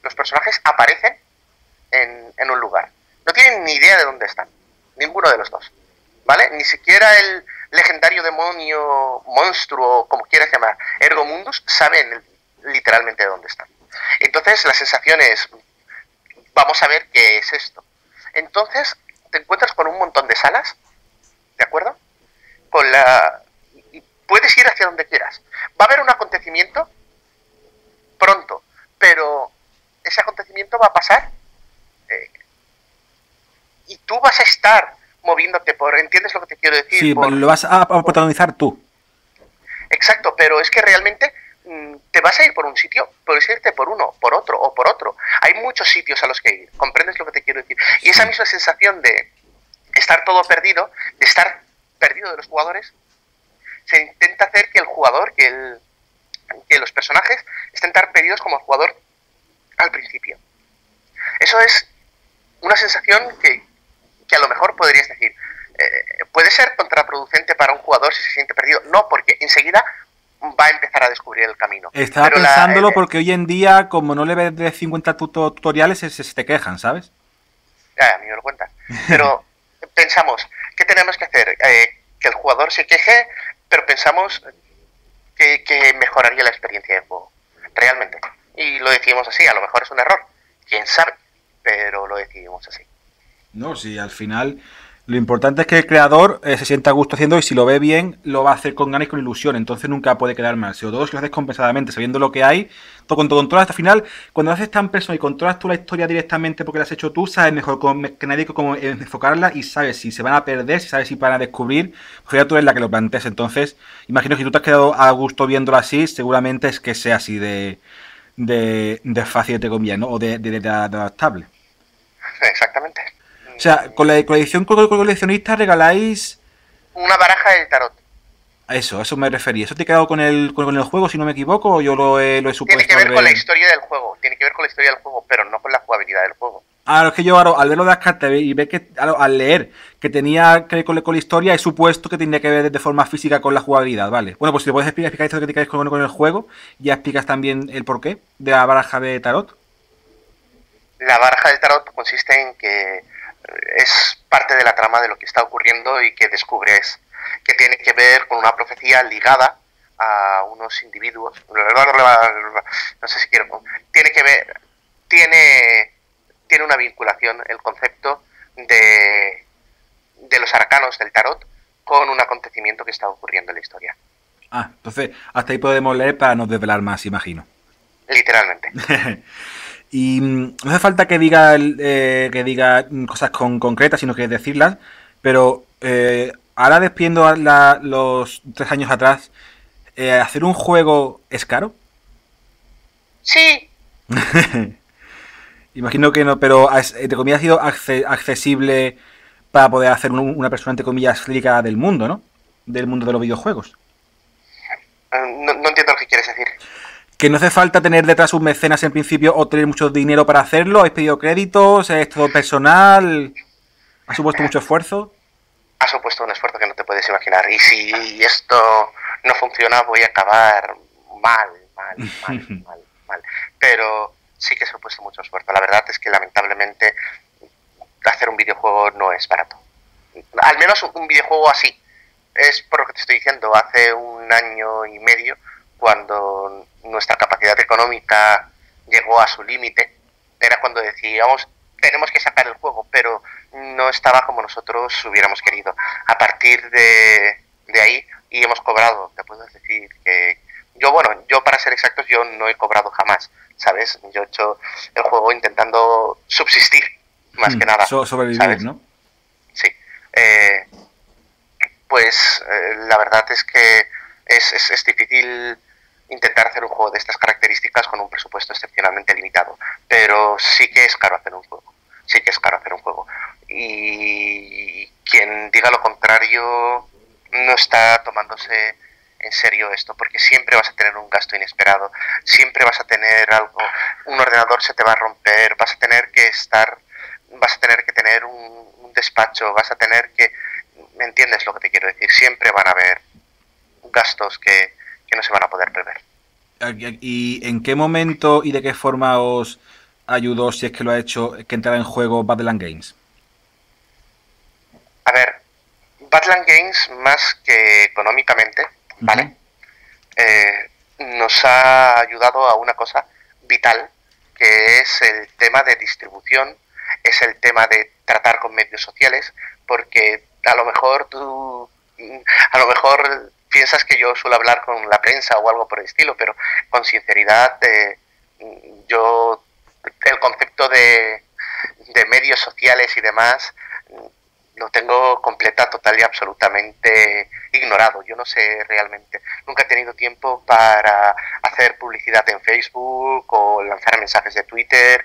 Los personajes aparecen en, tienen ni idea de dónde están. Ninguno de los dos. ¿Vale? Ni siquiera el legendario demonio, monstruo, como quieras llamar, Ergo Mundus, saben literalmente de dónde están. Entonces la sensación es, vamos a ver qué es esto. Entonces te encuentras con un montón de salas, ¿de acuerdo? Con la... Puedes ir hacia donde quieras. Va a haber un acontecimiento pronto, pero ese acontecimiento va a pasar eh, y tú vas a estar moviéndote por, ¿entiendes lo que te quiero decir? Sí, lo vas a, protagonizar tú. Exacto, pero es que realmente mm, te vas a ir por un sitio, puedes irte por uno, por otro o por otro. Hay muchos sitios a los que ir, ¿comprendes lo que te quiero decir? Y esa misma sensación de estar todo perdido, de estar perdido de los jugadores, se intenta hacer que el jugador, que, el, que los personajes estén tan perdidos como el jugador al principio. Eso es una sensación que, que a lo mejor podrías decir, eh, puede ser contraproducente para un jugador si se siente perdido. No, porque enseguida va a empezar a descubrir el camino. Estaba pensándolo porque hoy en día, como no le ves de 50 tutoriales, se, te quejan, ¿sabes? a mí me lo cuentas. Pero [LAUGHS] pensamos, ¿qué tenemos que hacer? Eh, que el jugador se queje, pero pensamos que, que, mejoraría la experiencia de juego. Realmente. Y lo decimos así, a lo mejor es un error. Quién sabe, pero lo decidimos así. No, sí, al final lo importante es que el creador eh, se sienta a gusto haciendo y si lo ve bien, lo va a hacer con ganas y con ilusión. Entonces nunca puede quedar mal. Si todo lo haces compensadamente, sabiendo lo que hay, todo cuando controlas hasta final, cuando haces tan personal y controlas tú la historia directamente porque la has hecho tú, sabes mejor que nadie cómo enfocarla y sabes si se van a perder, si sabes si van a descubrir, pues ya tú eres la que lo plantees. Entonces, imagino que si tú te has quedado a gusto viéndolo así, seguramente es que sea así de, de, de fácil, de comillas, ¿no? O de, de adaptable. Exactamente. O sea, con la, edición coleccionista regaláis... Una baraja de tarot. Eso, a eso me refería. ¿Eso te ha quedado con el, con el juego, si no me equivoco, o yo lo he, lo he supuesto? Tiene que ver con la historia del juego, tiene que ver con la historia del juego, pero no con la jugabilidad del juego. Ah, es que yo al verlo de las cartas y ver que al leer que tenía que ver con, la historia, he supuesto que tenía que ver de forma física con la jugabilidad, ¿vale? Bueno, pues si te puedes explicar, explicar esto que te con, con el juego, ya explicas también el porqué de la baraja de tarot. La baraja de tarot consiste en que es parte de la trama de lo que está ocurriendo y que descubres que tiene que ver con una profecía ligada a unos individuos. No sé si quiero. Tiene que ver. Tiene, tiene una vinculación el concepto de, de los arcanos del tarot con un acontecimiento que está ocurriendo en la historia. Ah, entonces hasta ahí podemos leer para no desvelar más, imagino. Literalmente. [LAUGHS] Y mm, no hace falta que diga, eh, que diga cosas con, concretas, sino que decirlas. Pero eh, ahora despiendo los tres años atrás, eh, ¿hacer un juego es caro? Sí. [LAUGHS] Imagino que no, pero entre comillas ha sido accesible para poder hacer una persona, entre comillas, rica del mundo, ¿no? Del mundo de los videojuegos. no entiendo lo que quieres decir que no hace falta tener detrás un mecenas en principio o tener mucho dinero para hacerlo. ¿Habéis pedido créditos? ¿Es todo personal? ¿Ha supuesto mucho esfuerzo? Ha supuesto un esfuerzo que no te puedes imaginar. Y si esto no funciona, voy a acabar mal, mal, [LAUGHS] mal, mal, mal. Pero sí que se ha supuesto mucho esfuerzo. La verdad es que lamentablemente hacer un videojuego no es barato. Al menos un videojuego así. Es por lo que te estoy diciendo. Hace un año y medio, cuando nuestra capacidad económica llegó a su límite, era cuando decíamos, tenemos que sacar el juego, pero no estaba como nosotros hubiéramos querido. A partir de, de ahí, y hemos cobrado, te puedo decir que yo, bueno, yo para ser exactos, yo no he cobrado jamás, ¿sabes? Yo he hecho el juego intentando subsistir, más que hmm, nada. sobrevivir, ¿no? Sí. Eh, pues eh, la verdad es que es, es, es difícil intentar hacer un juego de estas características con un presupuesto excepcionalmente limitado. Pero sí que es caro hacer un juego. Sí que es caro hacer un juego. Y quien diga lo contrario no está tomándose en serio esto, porque siempre vas a tener un gasto inesperado, siempre vas a tener algo, un ordenador se te va a romper, vas a tener que estar, vas a tener que tener un, un despacho, vas a tener que, ¿me entiendes lo que te quiero decir? Siempre van a haber gastos que, que no se van a poder prever. ¿Y en qué momento y de qué forma os ayudó, si es que lo ha hecho, que entrara en juego Battleland Games? Badland Games, más que económicamente, ¿vale? Eh, nos ha ayudado a una cosa vital, que es el tema de distribución, es el tema de tratar con medios sociales, porque a lo mejor tú, a lo mejor piensas que yo suelo hablar con la prensa o algo por el estilo, pero con sinceridad, eh, yo, el concepto de, medios sociales y demás, lo tengo completa, total y absolutamente ignorado. Yo no sé realmente. Nunca he tenido tiempo para hacer publicidad en Facebook o lanzar mensajes de Twitter.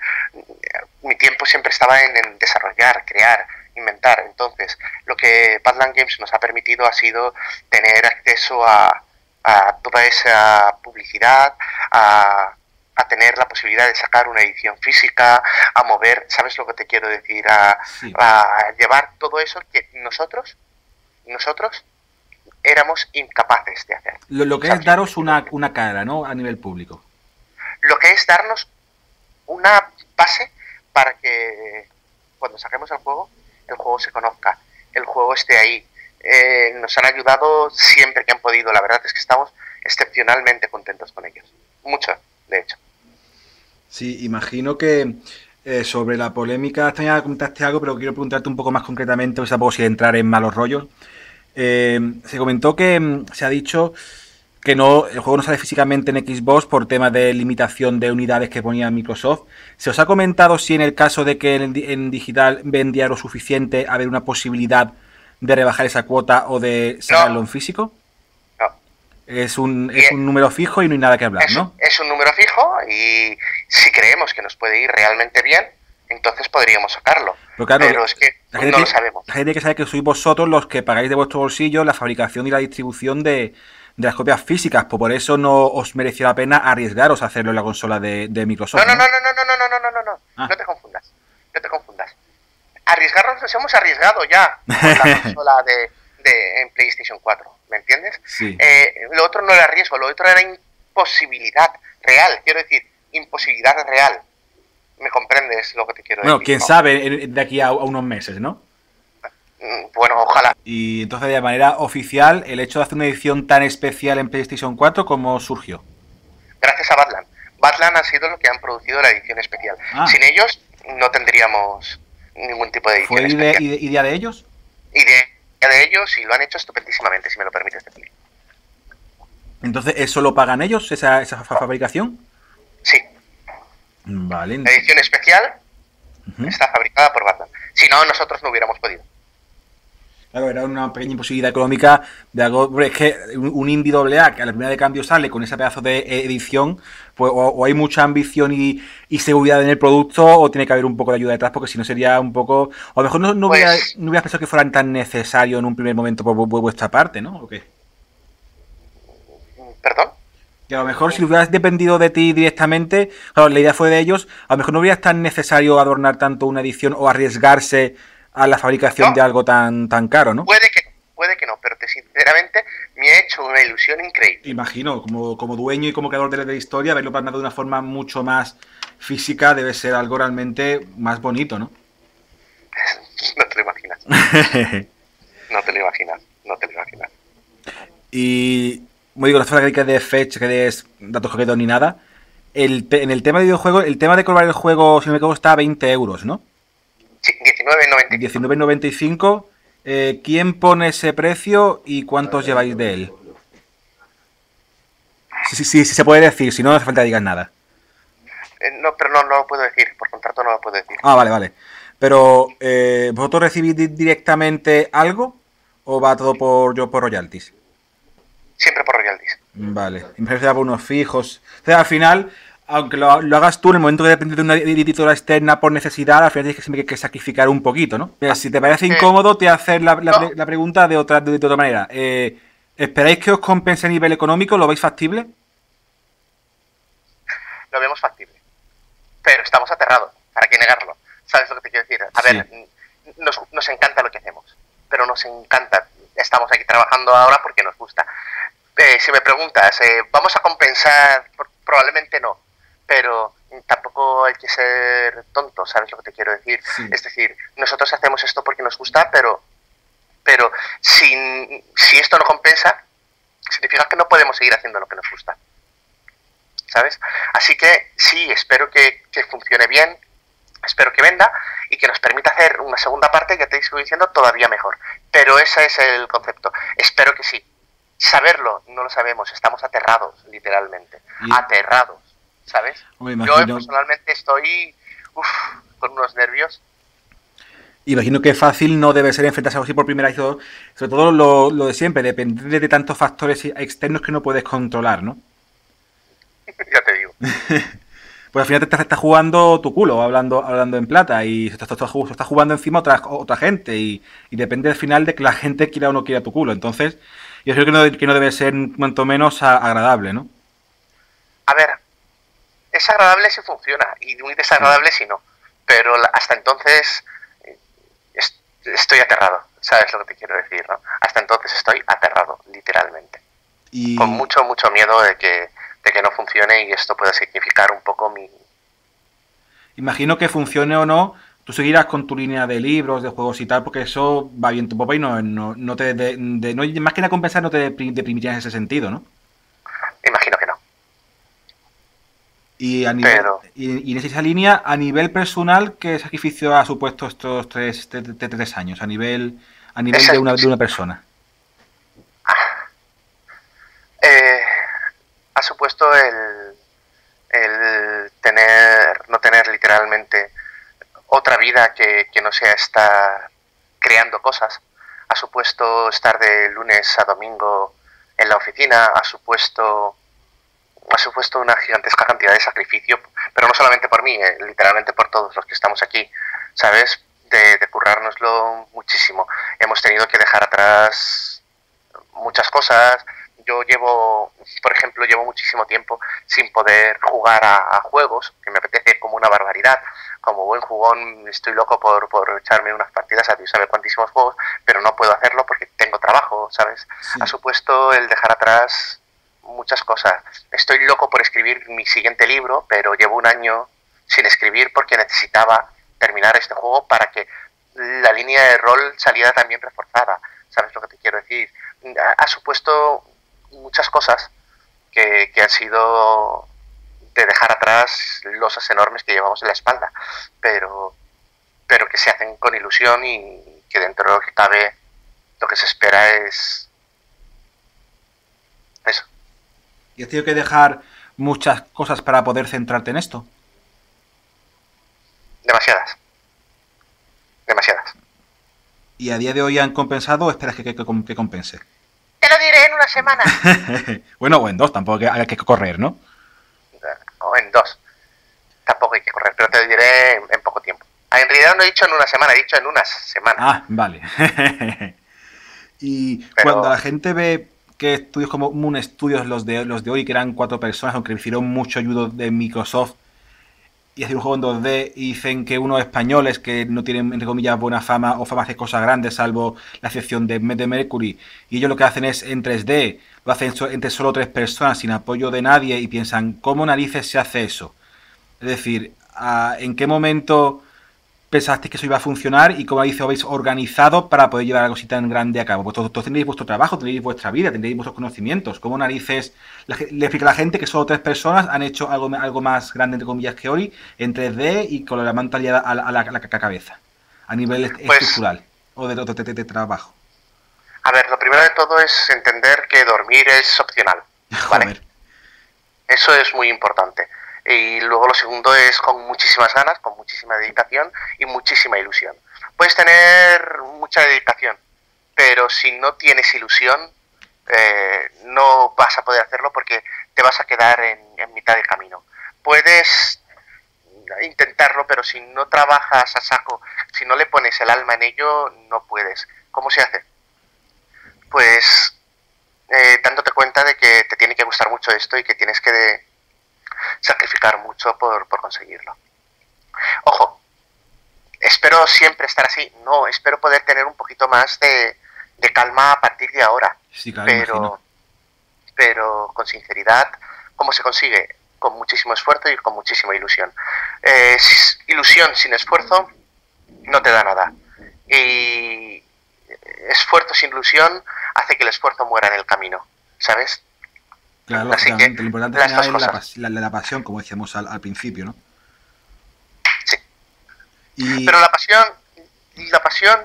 Mi tiempo siempre estaba en, desarrollar, crear, inventar. Entonces, lo que Badland Games nos ha permitido ha sido tener acceso a, a toda esa publicidad, a a tener la posibilidad de sacar una edición física, a mover, ¿sabes lo que te quiero decir? A, llevar todo eso que nosotros, nosotros éramos incapaces de hacer. Lo, que es daros una, una cara, ¿no? A nivel público. Lo que es darnos una base para que cuando saquemos el juego, el juego se conozca, el juego esté ahí. Eh, nos han ayudado siempre que han podido. La verdad es que estamos excepcionalmente contentos con ellos. Mucho, de hecho. Sí, imagino que eh, sobre la polémica, ya comentaste algo, pero quiero preguntarte un poco más concretamente, pues tampoco si entrar en malos rollos. Eh, se comentó que mm, se ha dicho que no, el juego no sale físicamente en Xbox por tema de limitación de unidades que ponía Microsoft. ¿Se os ha comentado si en el caso de que en, digital vendía lo suficiente, haber una posibilidad de rebajar esa cuota o de sacarlo en físico? Es un, es un número fijo y no hay nada que hablar, ¿no? Es un número fijo y si creemos que nos puede ir realmente bien, entonces podríamos sacarlo. Pero, es que no lo sabemos. La gente tiene que saber que sois vosotros los que pagáis de vuestro bolsillo la fabricación y la distribución de, las copias físicas. Pues por eso no os mereció la pena arriesgaros a hacerlo en la consola de, Microsoft. No, no, no, no, no, no, no, no, no, no, no, ah. no te confundas. No te confundas. Arriesgarnos nos hemos arriesgado ya con la [LAUGHS] consola de, de, en PlayStation 4. ¿me entiendes? Eh, lo otro no era riesgo, lo otro era imposibilidad real, quiero decir, imposibilidad real. ¿Me comprendes lo que te quiero decir? Bueno, quién sabe de aquí a, unos meses, ¿no? Bueno, ojalá. Y entonces, de manera oficial, el hecho de hacer una edición tan especial en PlayStation 4, ¿cómo surgió? Gracias a Batland. Batland ha sido lo que han producido la edición especial. Ah. Sin ellos, no tendríamos ningún tipo de edición ¿Fue idea de ellos? Idea de ellos y lo han hecho estupendísimamente, si me lo permites decir. Entonces, ¿eso lo pagan ellos, esa, esa fabricación? Sí. Vale. La edición especial está fabricada por Batman. Si no, nosotros no hubiéramos podido. Claro, era una pequeña imposibilidad económica de algo. Es que un indie doble A que a la primera de cambio sale con ese pedazo de edición, pues o, hay mucha ambición y, seguridad en el producto, o tiene que haber un poco de ayuda detrás, porque si no sería un poco. O a lo mejor no, no, hubiera, pues no pensado que fueran tan necesario en un primer momento por, vuestra parte, ¿no? ¿O qué? ¿Perdón? Que a lo mejor si hubieras dependido de ti directamente, claro, la idea fue de ellos, a lo mejor no hubiera tan necesario adornar tanto una edición o arriesgarse a la fabricación de algo tan, tan caro, ¿no? Puede que, puede que no, pero te, sinceramente me ha hecho una ilusión increíble. Imagino, como, como dueño y como creador de la historia, verlo plasmado de una forma mucho más física debe ser algo realmente más bonito, ¿no? [LAUGHS] no te lo imaginas. [LAUGHS] no te lo imaginas, no te lo imaginas. Y, como digo, no que de fetch, que de datos concretos ni nada. El en el tema de videojuegos, el tema de cobrar el juego, si no me equivoco, está a 20 euros, ¿no? 19.95. Eh, ¿Quién pone ese precio y cuántos lleváis de él? Sí, sí, sí, se puede decir, si no, no hace falta que digas nada. Eh, no, pero no, no lo puedo decir, por contrato no lo puedo decir. Ah, vale, vale. Pero, eh, ¿vosotros recibís directamente algo o va todo por yo por royalties? Siempre por royalties. Vale, me parece por unos fijos. O sea, al final, aunque lo, hagas tú en el momento que depende de una editora externa por necesidad, al final tienes que siempre que sacrificar un poquito, ¿no? Mira, si te parece incómodo, te hacer la, la, pregunta de otra, de, otra manera. Eh, ¿Esperáis que os compense a nivel económico? ¿Lo veis factible? Lo vemos factible. Pero estamos aterrados. ¿Para qué negarlo? ¿Sabes lo que te quiero decir? A ver, nos, nos encanta lo que hacemos. Pero nos encanta. Estamos aquí trabajando ahora porque nos gusta. Eh, si me preguntas, eh, ¿vamos a compensar? Probablemente no pero tampoco hay que ser tonto, ¿sabes lo que te quiero decir? Es decir, nosotros hacemos esto porque nos gusta, pero, pero Sin, si esto no compensa, significa que no podemos seguir haciendo lo que nos gusta. ¿Sabes? Así que sí, espero que, que funcione bien, espero que venda y que nos permita hacer una segunda parte, ya te estoy diciendo, todavía mejor. Pero ese es el concepto. Espero que sí. Saberlo, no lo sabemos, estamos aterrados, literalmente. Aterrados, ¿sabes? Yo personalmente estoy con unos nervios. Imagino que fácil no debe ser enfrentarse a algo así por primera vez, sobre todo lo, lo de siempre, depende de tantos factores externos que no puedes controlar, ¿no? [LAUGHS] ya te digo. [LAUGHS] pues al final te estás jugando tu culo, hablando, hablando en plata, y se está, jugando encima otra, otra gente, y, depende al final de que la gente quiera o no quiera tu culo. Entonces, yo creo que no, que no debe ser cuanto menos agradable, ¿no? A ver, es agradable si funciona, y muy desagradable si no. Pero hasta entonces estoy aterrado, ¿sabes lo que te quiero decir? ¿no? Hasta entonces estoy aterrado, literalmente. Con mucho, mucho miedo de que de que no funcione y esto pueda significar un poco mi... Imagino que funcione o no, tú seguirás con tu línea de libros, de juegos y tal, porque eso va bien tu papá y no, no, te... De, no, más que nada compensar no te deprimiría en ese sentido, ¿no? Imagino que no. Y, a nivel, y, en esa línea, a nivel personal, ¿qué sacrificio ha supuesto estos tres, tres años? A nivel, a nivel de, una, de una persona. Eh, ha supuesto el, el tener, no tener literalmente otra vida que, no sea estar creando cosas. Ha supuesto estar de lunes a domingo en la oficina, ha supuesto, ha supuesto una gigantesca cantidad de sacrificio, pero no solamente por mí, eh, literalmente por todos los que estamos aquí, ¿sabes? De, de currárnoslo muchísimo. Hemos tenido que dejar atrás muchas cosas, yo llevo, por ejemplo, llevo muchísimo tiempo sin poder jugar a, juegos, que me apetece como una barbaridad. Como buen jugón estoy loco por, por echarme unas partidas a Dios sabe cuantísimos juegos, pero no puedo hacerlo porque tengo trabajo, ¿sabes? Ha supuesto el dejar atrás muchas cosas. Estoy loco por escribir mi siguiente libro, pero llevo un año sin escribir porque necesitaba terminar este juego para que la línea de rol saliera también reforzada. ¿Sabes lo que te quiero decir? Ha supuesto muchas cosas que, han sido de dejar atrás losas enormes que llevamos en la espalda, pero, pero que se hacen con ilusión y que dentro de lo que cabe lo que se espera es eso. ¿Y has tenido que dejar muchas cosas para poder centrarte en esto? Demasiadas. Demasiadas. ¿Y a día de hoy han compensado o esperas que, que, que compense? Te lo diré en una semana. [LAUGHS] bueno, o en dos, tampoco hay que correr, ¿no? O en dos. Tampoco hay que correr, pero te lo diré en, poco tiempo. Ah, en realidad no he dicho en una semana, he dicho en unas semanas. Ah, vale. [LAUGHS] y cuando la gente ve que estudios como Moon Studios, los de, los de hoy, que eran cuatro personas, aunque recibieron mucho ayuda de Microsoft, y hacer un juego en 2D y dicen que unos españoles que no tienen, entre comillas, buena fama o fama de cosas grandes, salvo la excepción de, de Mercury, y ellos lo que hacen es en 3D, lo hacen entre solo tres personas, sin apoyo de nadie, y piensan, ¿cómo narices se hace eso? Es decir, ¿en qué momento pensasteis que eso iba a funcionar y cómo dice habéis organizado para poder llevar algo así tan grande a cabo. Pues todos, tenéis vuestro trabajo, tenéis vuestra vida, tenéis vuestros conocimientos. ¿Cómo narices le explica a la gente que solo tres personas han hecho algo, algo más grande, entre comillas, que hoy en 3D y con la manta a, la, cabeza, a nivel pues estructural o de, de, de, trabajo? A ver, lo primero de todo es entender que dormir es opcional. [LAUGHS] ¿vale? Eso es muy importante. Y luego lo segundo es con muchísimas ganas, con muchísima dedicación y muchísima ilusión. Puedes tener mucha dedicación, pero si no tienes ilusión, eh, no vas a poder hacerlo porque te vas a quedar en, mitad del camino. Puedes intentarlo, pero si no trabajas a saco, si no le pones el alma en ello, no puedes. ¿Cómo se hace? Pues eh, dándote cuenta de que te tiene que gustar mucho esto y que tienes que sacrificar mucho por, conseguirlo. Ojo, espero siempre estar así. No, espero poder tener un poquito más de, calma a partir de ahora. pero, pero con sinceridad, ¿cómo se consigue? Con muchísimo esfuerzo y con muchísima ilusión. Eh, ilusión sin esfuerzo no te da nada. Y esfuerzo sin ilusión hace que el esfuerzo muera en el camino, ¿sabes? Claro, Así lo importante es la, pasión, como decíamos al, principio, ¿no? Sí. Pero la pasión, la pasión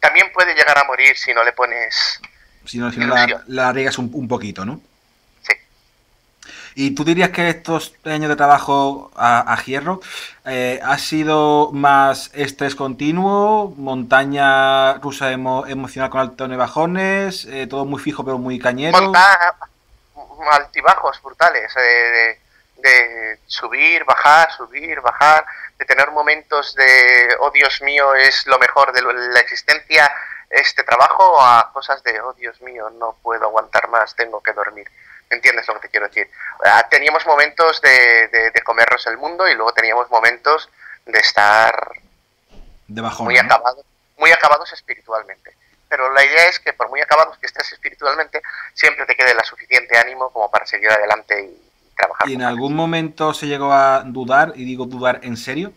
también puede llegar a morir si no le pones... Si no, si no la, la un, un poquito, ¿no? ¿Y tú dirías que estos años de trabajo a, Hierro eh, ha sido más estrés continuo, montaña rusa emocional con altos y bajones, eh, todo muy fijo pero muy cañero? altibajos brutales, eh, de, subir, bajar, subir, bajar, de tener momentos de, oh Dios mío, es lo mejor de la existencia este trabajo, a cosas de, oh Dios mío, no puedo aguantar más, tengo que dormir. ¿Entiendes lo que te quiero decir? Ah, teníamos momentos de, de, comernos el mundo y luego teníamos momentos de estar muy, acabados, muy acabados espiritualmente. Pero la idea es que por muy acabados que estés espiritualmente, siempre te quede la suficiente ánimo como para seguir adelante y, trabajar. ¿Y en algún momento se llegó a dudar, y digo dudar en serio?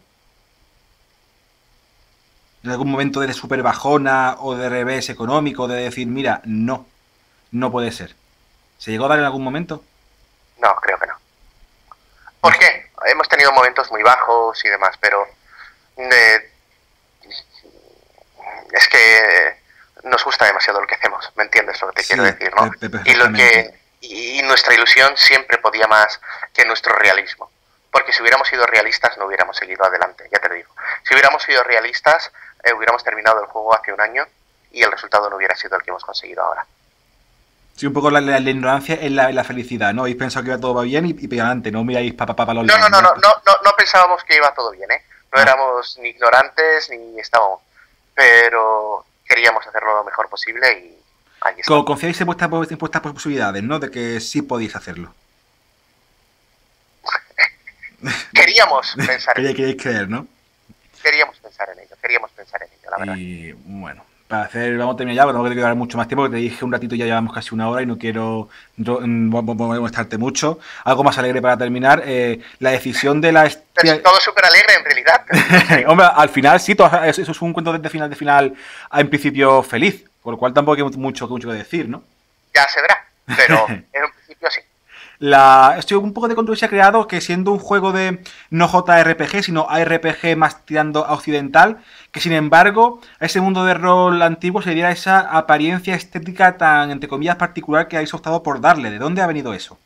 ¿En algún momento de super bajona o de revés económico, de decir, mira, no, no puede ser? ¿Se llegó a dar en algún momento? No, creo que no. ¿Por qué? Hemos tenido momentos muy bajos y demás, pero eh, es que nos gusta demasiado lo que hacemos, ¿me entiendes lo que te quiero decir, no? Y lo que y nuestra ilusión siempre podía más que nuestro realismo, porque si hubiéramos sido realistas no hubiéramos seguido adelante, ya te lo digo. Si hubiéramos sido realistas eh, hubiéramos terminado el juego hace un año y el resultado no hubiera sido el que hemos conseguido ahora. Sí, un poco la, ignorancia es la, felicidad, ¿no? Habéis pensado que iba todo bien y, y adelante, no miráis papá papá los no, no, no, no, no, no, no pensábamos que iba todo bien, ¿eh? No ah. éramos ni ignorantes ni estábamos, pero queríamos hacerlo lo mejor posible y ahí está. Confiáis en vuestras, en vuestras posibilidades, ¿no? De que sí podéis hacerlo. [LAUGHS] queríamos pensar en [LAUGHS] ello. Queríais creer, ¿no? Queríamos pensar en ello, queríamos pensar en ello, la verdad. Y bueno, para hacer, vamos a terminar ya, pero no quiero quedar mucho más tiempo, porque te dije un ratito, ya llevamos casi una hora y no quiero molestarte mucho. Algo más alegre para terminar, eh, la decisión de la... todo súper alegre en realidad. [LAUGHS] Hombre, al final sí, eso es un cuento de final de final, en principio feliz, por lo cual tampoco hay mucho, mucho que decir, ¿no? Ya se verá, pero [LAUGHS] en un principio sí. La, estoy un poco de controversia creado que siendo un juego de no JRPG, sino ARPG más tirando a occidental, que sin embargo a ese mundo de rol antiguo se diera esa apariencia estética tan, entre comillas, particular que habéis optado por darle. ¿De dónde ha venido eso?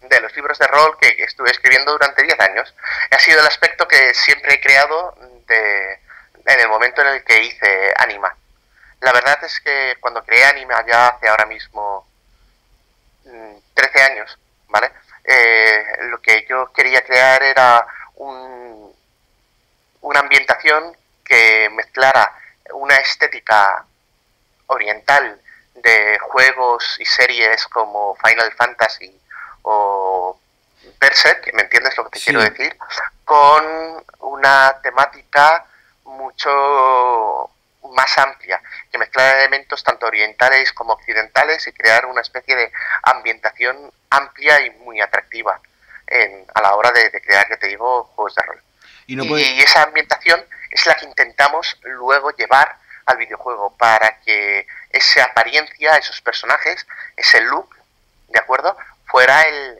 De los libros de rol que, estuve escribiendo durante 10 años. Ha sido el aspecto que siempre he creado en el momento en el que hice Anima. La verdad es que cuando creé Anima ya hace ahora mismo 13 mm, años, ¿vale? Eh, lo que yo quería crear era un, una ambientación que mezclara una estética oriental de juegos y series como Final Fantasy o Berserk, ¿me entiendes lo que te quiero decir? Con una temática mucho más amplia, que mezclar elementos tanto orientales como occidentales y crear una especie de ambientación amplia y muy atractiva en, a la hora de, crear, que te digo, juegos de rol. Y, esa ambientación es la que intentamos luego llevar al videojuego para que esa apariencia, esos personajes, ese look, ¿de acuerdo? Fuera el,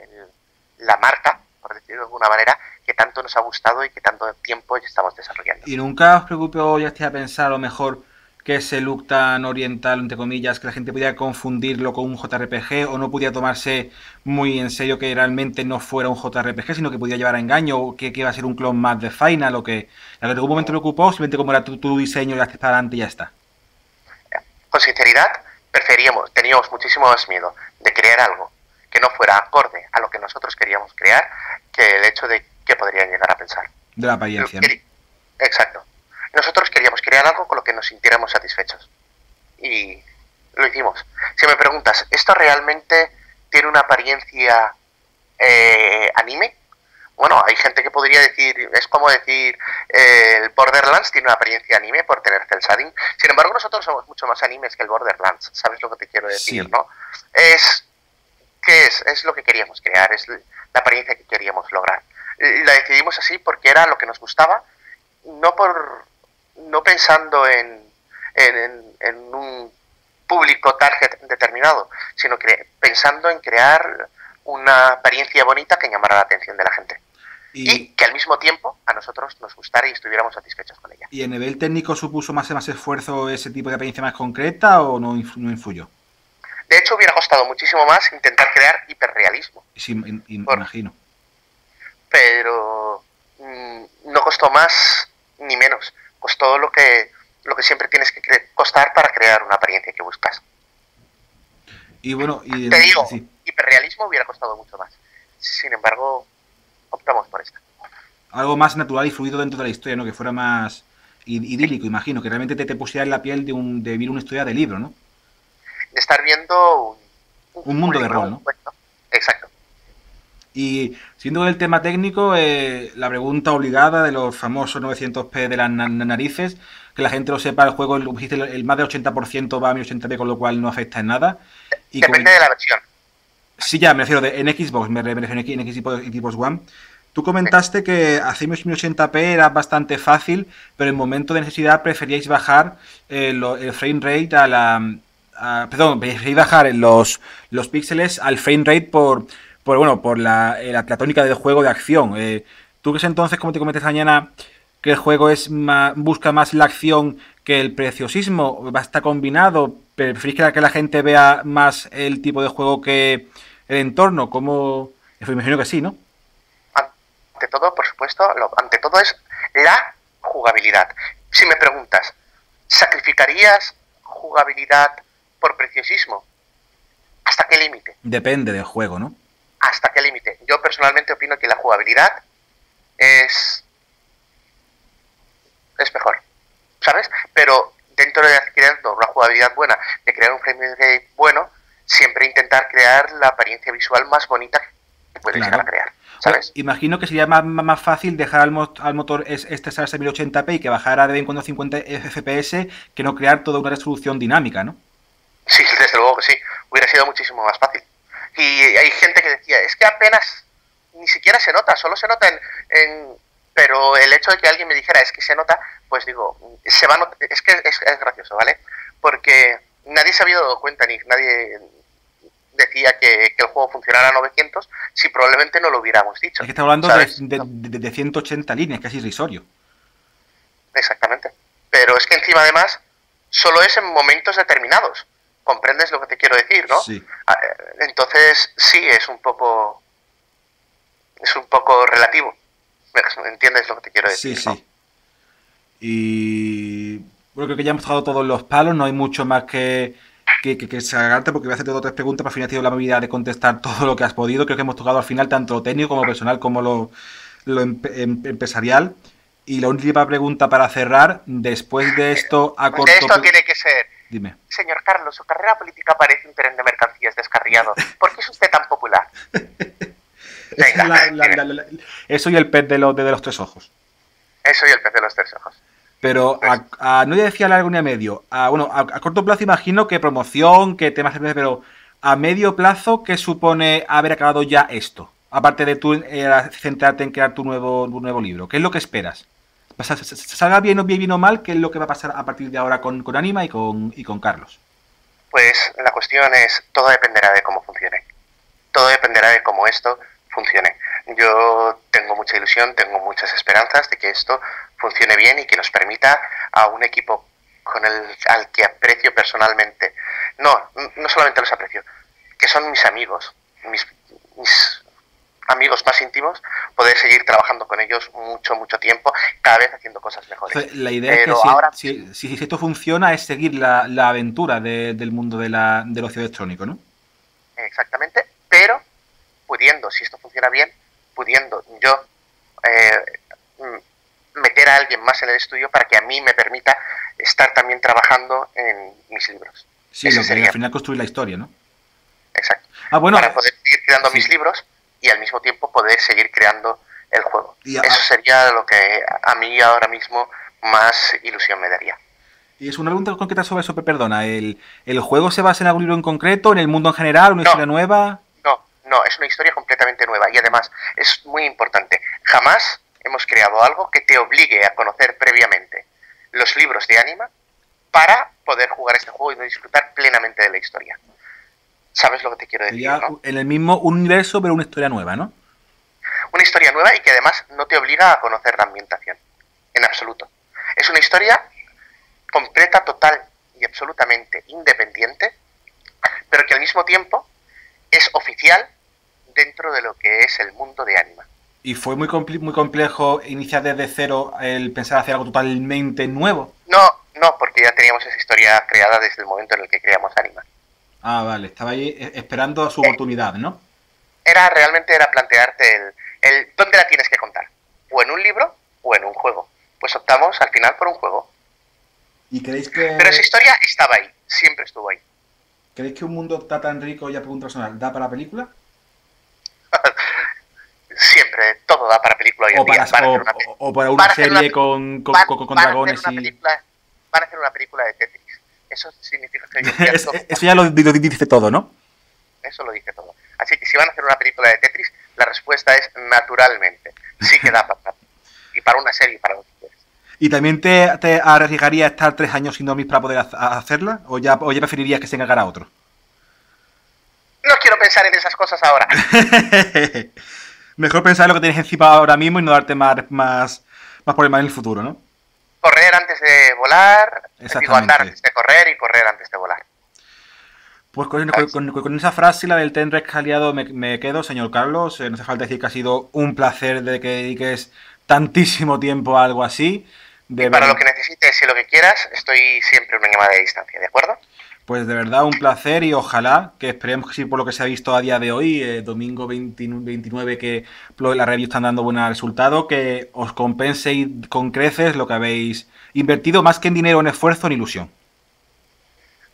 la marca, por decirlo de alguna manera, que tanto nos ha gustado y que tanto tiempo ya estamos desarrollando. ¿Y nunca os preocupó ya a pensar a lo mejor que ese look tan oriental, entre comillas, que la gente pudiera confundirlo con un JRPG o no pudiera tomarse muy en serio que realmente no fuera un JRPG, sino que podía llevar a engaño o que, iba a ser un clon más de Final o que en algún momento lo ocupó, simplemente como era tu, diseño y haces para adelante y ya está. Con sinceridad, preferíamos, teníamos muchísimo más miedo de crear algo que no fuera acorde a lo que nosotros queríamos crear que el hecho de que podrían llegar a pensar. De la apariencia. Exacto. Nosotros queríamos crear algo con lo que nos sintiéramos satisfechos. Y lo hicimos. Si me preguntas, ¿esto realmente tiene una apariencia eh, anime? Bueno, hay gente que podría decir, es como decir, eh, el Borderlands tiene una apariencia anime por tener cel shading. Sin embargo, nosotros somos mucho más animes que el Borderlands. ¿Sabes lo que te quiero decir, no? Es, ¿qué es? Es lo que queríamos crear, es la apariencia que queríamos lograr. La decidimos así porque era lo que nos gustaba, no por no pensando en, en, un público target determinado, sino que pensando en crear una apariencia bonita que llamara la atención de la gente. Y, que al mismo tiempo a nosotros nos gustara y estuviéramos satisfechos con ella. ¿Y en nivel técnico supuso más, más esfuerzo ese tipo de apariencia más concreta o no, no influyó? De hecho, hubiera costado muchísimo más intentar crear hiperrealismo. Sí, imagino. Pero mm, no costó más ni menos. Costó lo que, lo que siempre tienes que costar para crear una apariencia que buscas. Y bueno, y, te digo, hiperrealismo hubiera costado mucho más. Sin embargo, optamos por esta. Algo más natural y fluido dentro de la historia, ¿no? Que fuera más idílico, imagino, que realmente te, te pusiera en la piel de, un, de vivir una historia de libro, ¿no? de estar viendo un, mundo de rol, ¿no? Exacto. Y siendo el tema técnico, eh, la pregunta obligada de los famosos 900p de las narices, que la gente lo sepa, el juego, el, el más del 80% va a 1080p, con lo cual no afecta en nada. Y Depende de la versión. Sí, ya, me refiero de, en Xbox, me refiero en Xbox, One. Tú comentaste que hacer 1080p era bastante fácil, pero en momento de necesidad preferíais bajar eh, el frame rate a la, perdón, preferí bajar los, los píxeles al frame rate por, por bueno, por la, eh, la, tónica del juego de acción. Eh, Tú que entonces, como te comenté mañana, que el juego es busca más la acción que el preciosismo, va a estar combinado, preferís que la, que la gente vea más el tipo de juego que el entorno, como me imagino que sí, ¿no? Ante todo, por supuesto, ante todo es la jugabilidad. Si me preguntas, ¿sacrificarías jugabilidad por preciosismo. ¿Hasta qué límite? Depende del juego, ¿no? ¿Hasta qué límite? Yo personalmente opino que la jugabilidad es. es mejor. ¿Sabes? Pero dentro de creando una jugabilidad buena, de crear un frame rate bueno, siempre intentar crear la apariencia visual más bonita que puedes llegar a crear. ¿sabes? imagino que sería más, más fácil dejar al, motor este a 1080p y que bajara de vez en cuando a 50 FPS que no crear toda una resolución dinámica, ¿no? Sí, [LAUGHS] desde luego que sí. Hubiera sido muchísimo más fácil. Y hay gente que decía, es que apenas ni siquiera se nota, solo se nota en, pero el hecho de que alguien me dijera es que se nota, pues digo, se va es que es, gracioso, ¿vale? Porque nadie se había dado cuenta, ni nadie decía que, el juego funcionara a 900 si probablemente no lo hubiéramos dicho. Es que está hablando de, de, de, 180 líneas, casi irrisorio. Exactamente. Pero es que encima además solo es en momentos determinados. ¿Comprendes lo que te quiero decir, no? Sí. Ah, entonces, sí, es un poco. Es un poco relativo. ¿Entiendes lo que te quiero decir? Sí, sí. Y. Bueno, creo que ya hemos tocado todos los palos, no hay mucho más que, que, que, se porque voy a hacerte dos o tres preguntas, para al final tenido la movilidad de contestar [LAUGHS] todo lo que has podido. Creo que hemos tocado al final tanto lo técnico como personal como lo, lo em, empresarial. Y la última pregunta para cerrar, después de esto a corto... De esto tiene que ser Dime. Señor Carlos, su carrera política parece un tren de mercancías descarriado. ¿Por qué es usted tan popular? [LAUGHS] eso y el pez de, de, los tres ojos. Eso y el pez de los tres ojos. Pero pues a, no decía a largo ni a medio. A, bueno, a, corto plazo imagino que promoción, que temas pero a medio plazo, ¿qué supone haber acabado ya esto? Aparte de tú eh, centrarte en crear tu nuevo, tu nuevo libro. ¿Qué es lo que esperas? Salga bien o bien o mal, ¿qué es lo que va a pasar a partir de ahora con, con Anima y con, Carlos? Pues la cuestión es, todo dependerá de cómo funcione. Todo dependerá de cómo esto funcione. Yo tengo mucha ilusión, tengo muchas esperanzas de que esto funcione bien y que nos permita a un equipo con el, al que aprecio personalmente, no, no solamente los aprecio, que son mis amigos, mis, mis amigos más íntimos, poder seguir trabajando con ellos mucho, mucho tiempo, cada vez haciendo cosas mejores. La idea es que si, si, esto funciona es seguir la, la aventura del mundo de la, del ocio electrónico, ¿no? Exactamente, pero pudiendo, si esto funciona bien, pudiendo yo eh, meter a alguien más en el estudio para que a mí me permita estar también trabajando en mis libros. Sí, lo que al final construir la historia, ¿no? Exacto. Ah, bueno, para poder seguir creando mis libros y al mismo tiempo poder seguir creando el juego. Eso sería lo que a mí ahora mismo más ilusión me daría. Y es una pregunta concreta sobre eso, perdona. ¿el, ¿El juego se basa en algún libro en concreto, en el mundo en general, una historia nueva? No, no, es una historia completamente nueva y además es muy importante. Jamás hemos creado algo que te obligue a conocer previamente los libros de Anima para poder jugar este juego y disfrutar plenamente de la historia. ¿Sabes lo que te quiero decir? ¿no? En el mismo universo, pero una historia nueva, ¿no? Una historia nueva y que además no te obliga a conocer la ambientación, en absoluto. Es una historia completa, total y absolutamente independiente, pero que al mismo tiempo es oficial dentro de lo que es el mundo de Anima. ¿Y fue muy, muy complejo iniciar desde cero el pensar hacer algo totalmente nuevo? No, no, porque ya teníamos esa historia creada desde el momento en el que creamos Anima. Ah, vale, estaba ahí eh, esperando su oportunidad, ¿no? Era realmente era plantearte el, el dónde la tienes que contar, o en un libro o en un juego. Pues optamos al final por un juego. ¿Y creéis que... Pero esa historia estaba ahí, siempre estuvo ahí. ¿Creéis que un mundo está tan rico, ya pregunta personal, da para película? [LAUGHS] siempre, todo da para película hoy en o día. Para, o, para una serie con, con, con, dragones y... van a hacer una película de Tetris. Eso significa que [LAUGHS] eso, eso ya lo, lo, dice todo, ¿no? Eso lo dice todo. Así que si van a hacer una película de Tetris, la respuesta es naturalmente. Sí que da para. y para una serie, para lo que quieras. ¿Y también te, te arriesgaría a estar tres años sin dormir para poder hacerla? ¿O ya, ¿O ya preferirías que se encargara otro? No quiero pensar en esas cosas ahora. [LAUGHS] Mejor pensar en lo que tienes encima ahora mismo y no darte más, más, más problemas en el futuro, ¿no? Correr antes de volar, digo andar antes de correr y correr antes de volar. Pues con, esa frase, la del ten rescaliado, me, me quedo, señor Carlos. Eh, no hace falta decir que ha sido un placer de que dediques tantísimo tiempo a algo así. y para lo que necesites y lo que quieras, estoy siempre una llamada de distancia, ¿de acuerdo? Pues de verdad un placer y ojalá que esperemos que sí por lo que se ha visto a día de hoy, eh, domingo 29, que la review están dando buen resultado, que os compense con creces lo que habéis invertido más que en dinero, en esfuerzo, en ilusión.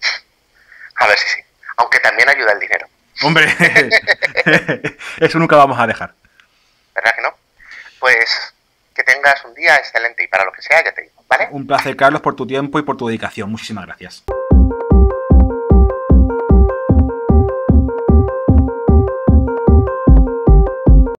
[LAUGHS] A ver si sí, aunque también ayuda el dinero. Hombre, [LAUGHS] [LAUGHS] eso nunca vamos a dejar. ¿Verdad que no? Pues que tengas un día excelente y para lo que sea ya te digo, ¿vale? Un placer, Carlos, por tu tiempo y por tu dedicación. Muchísimas gracias.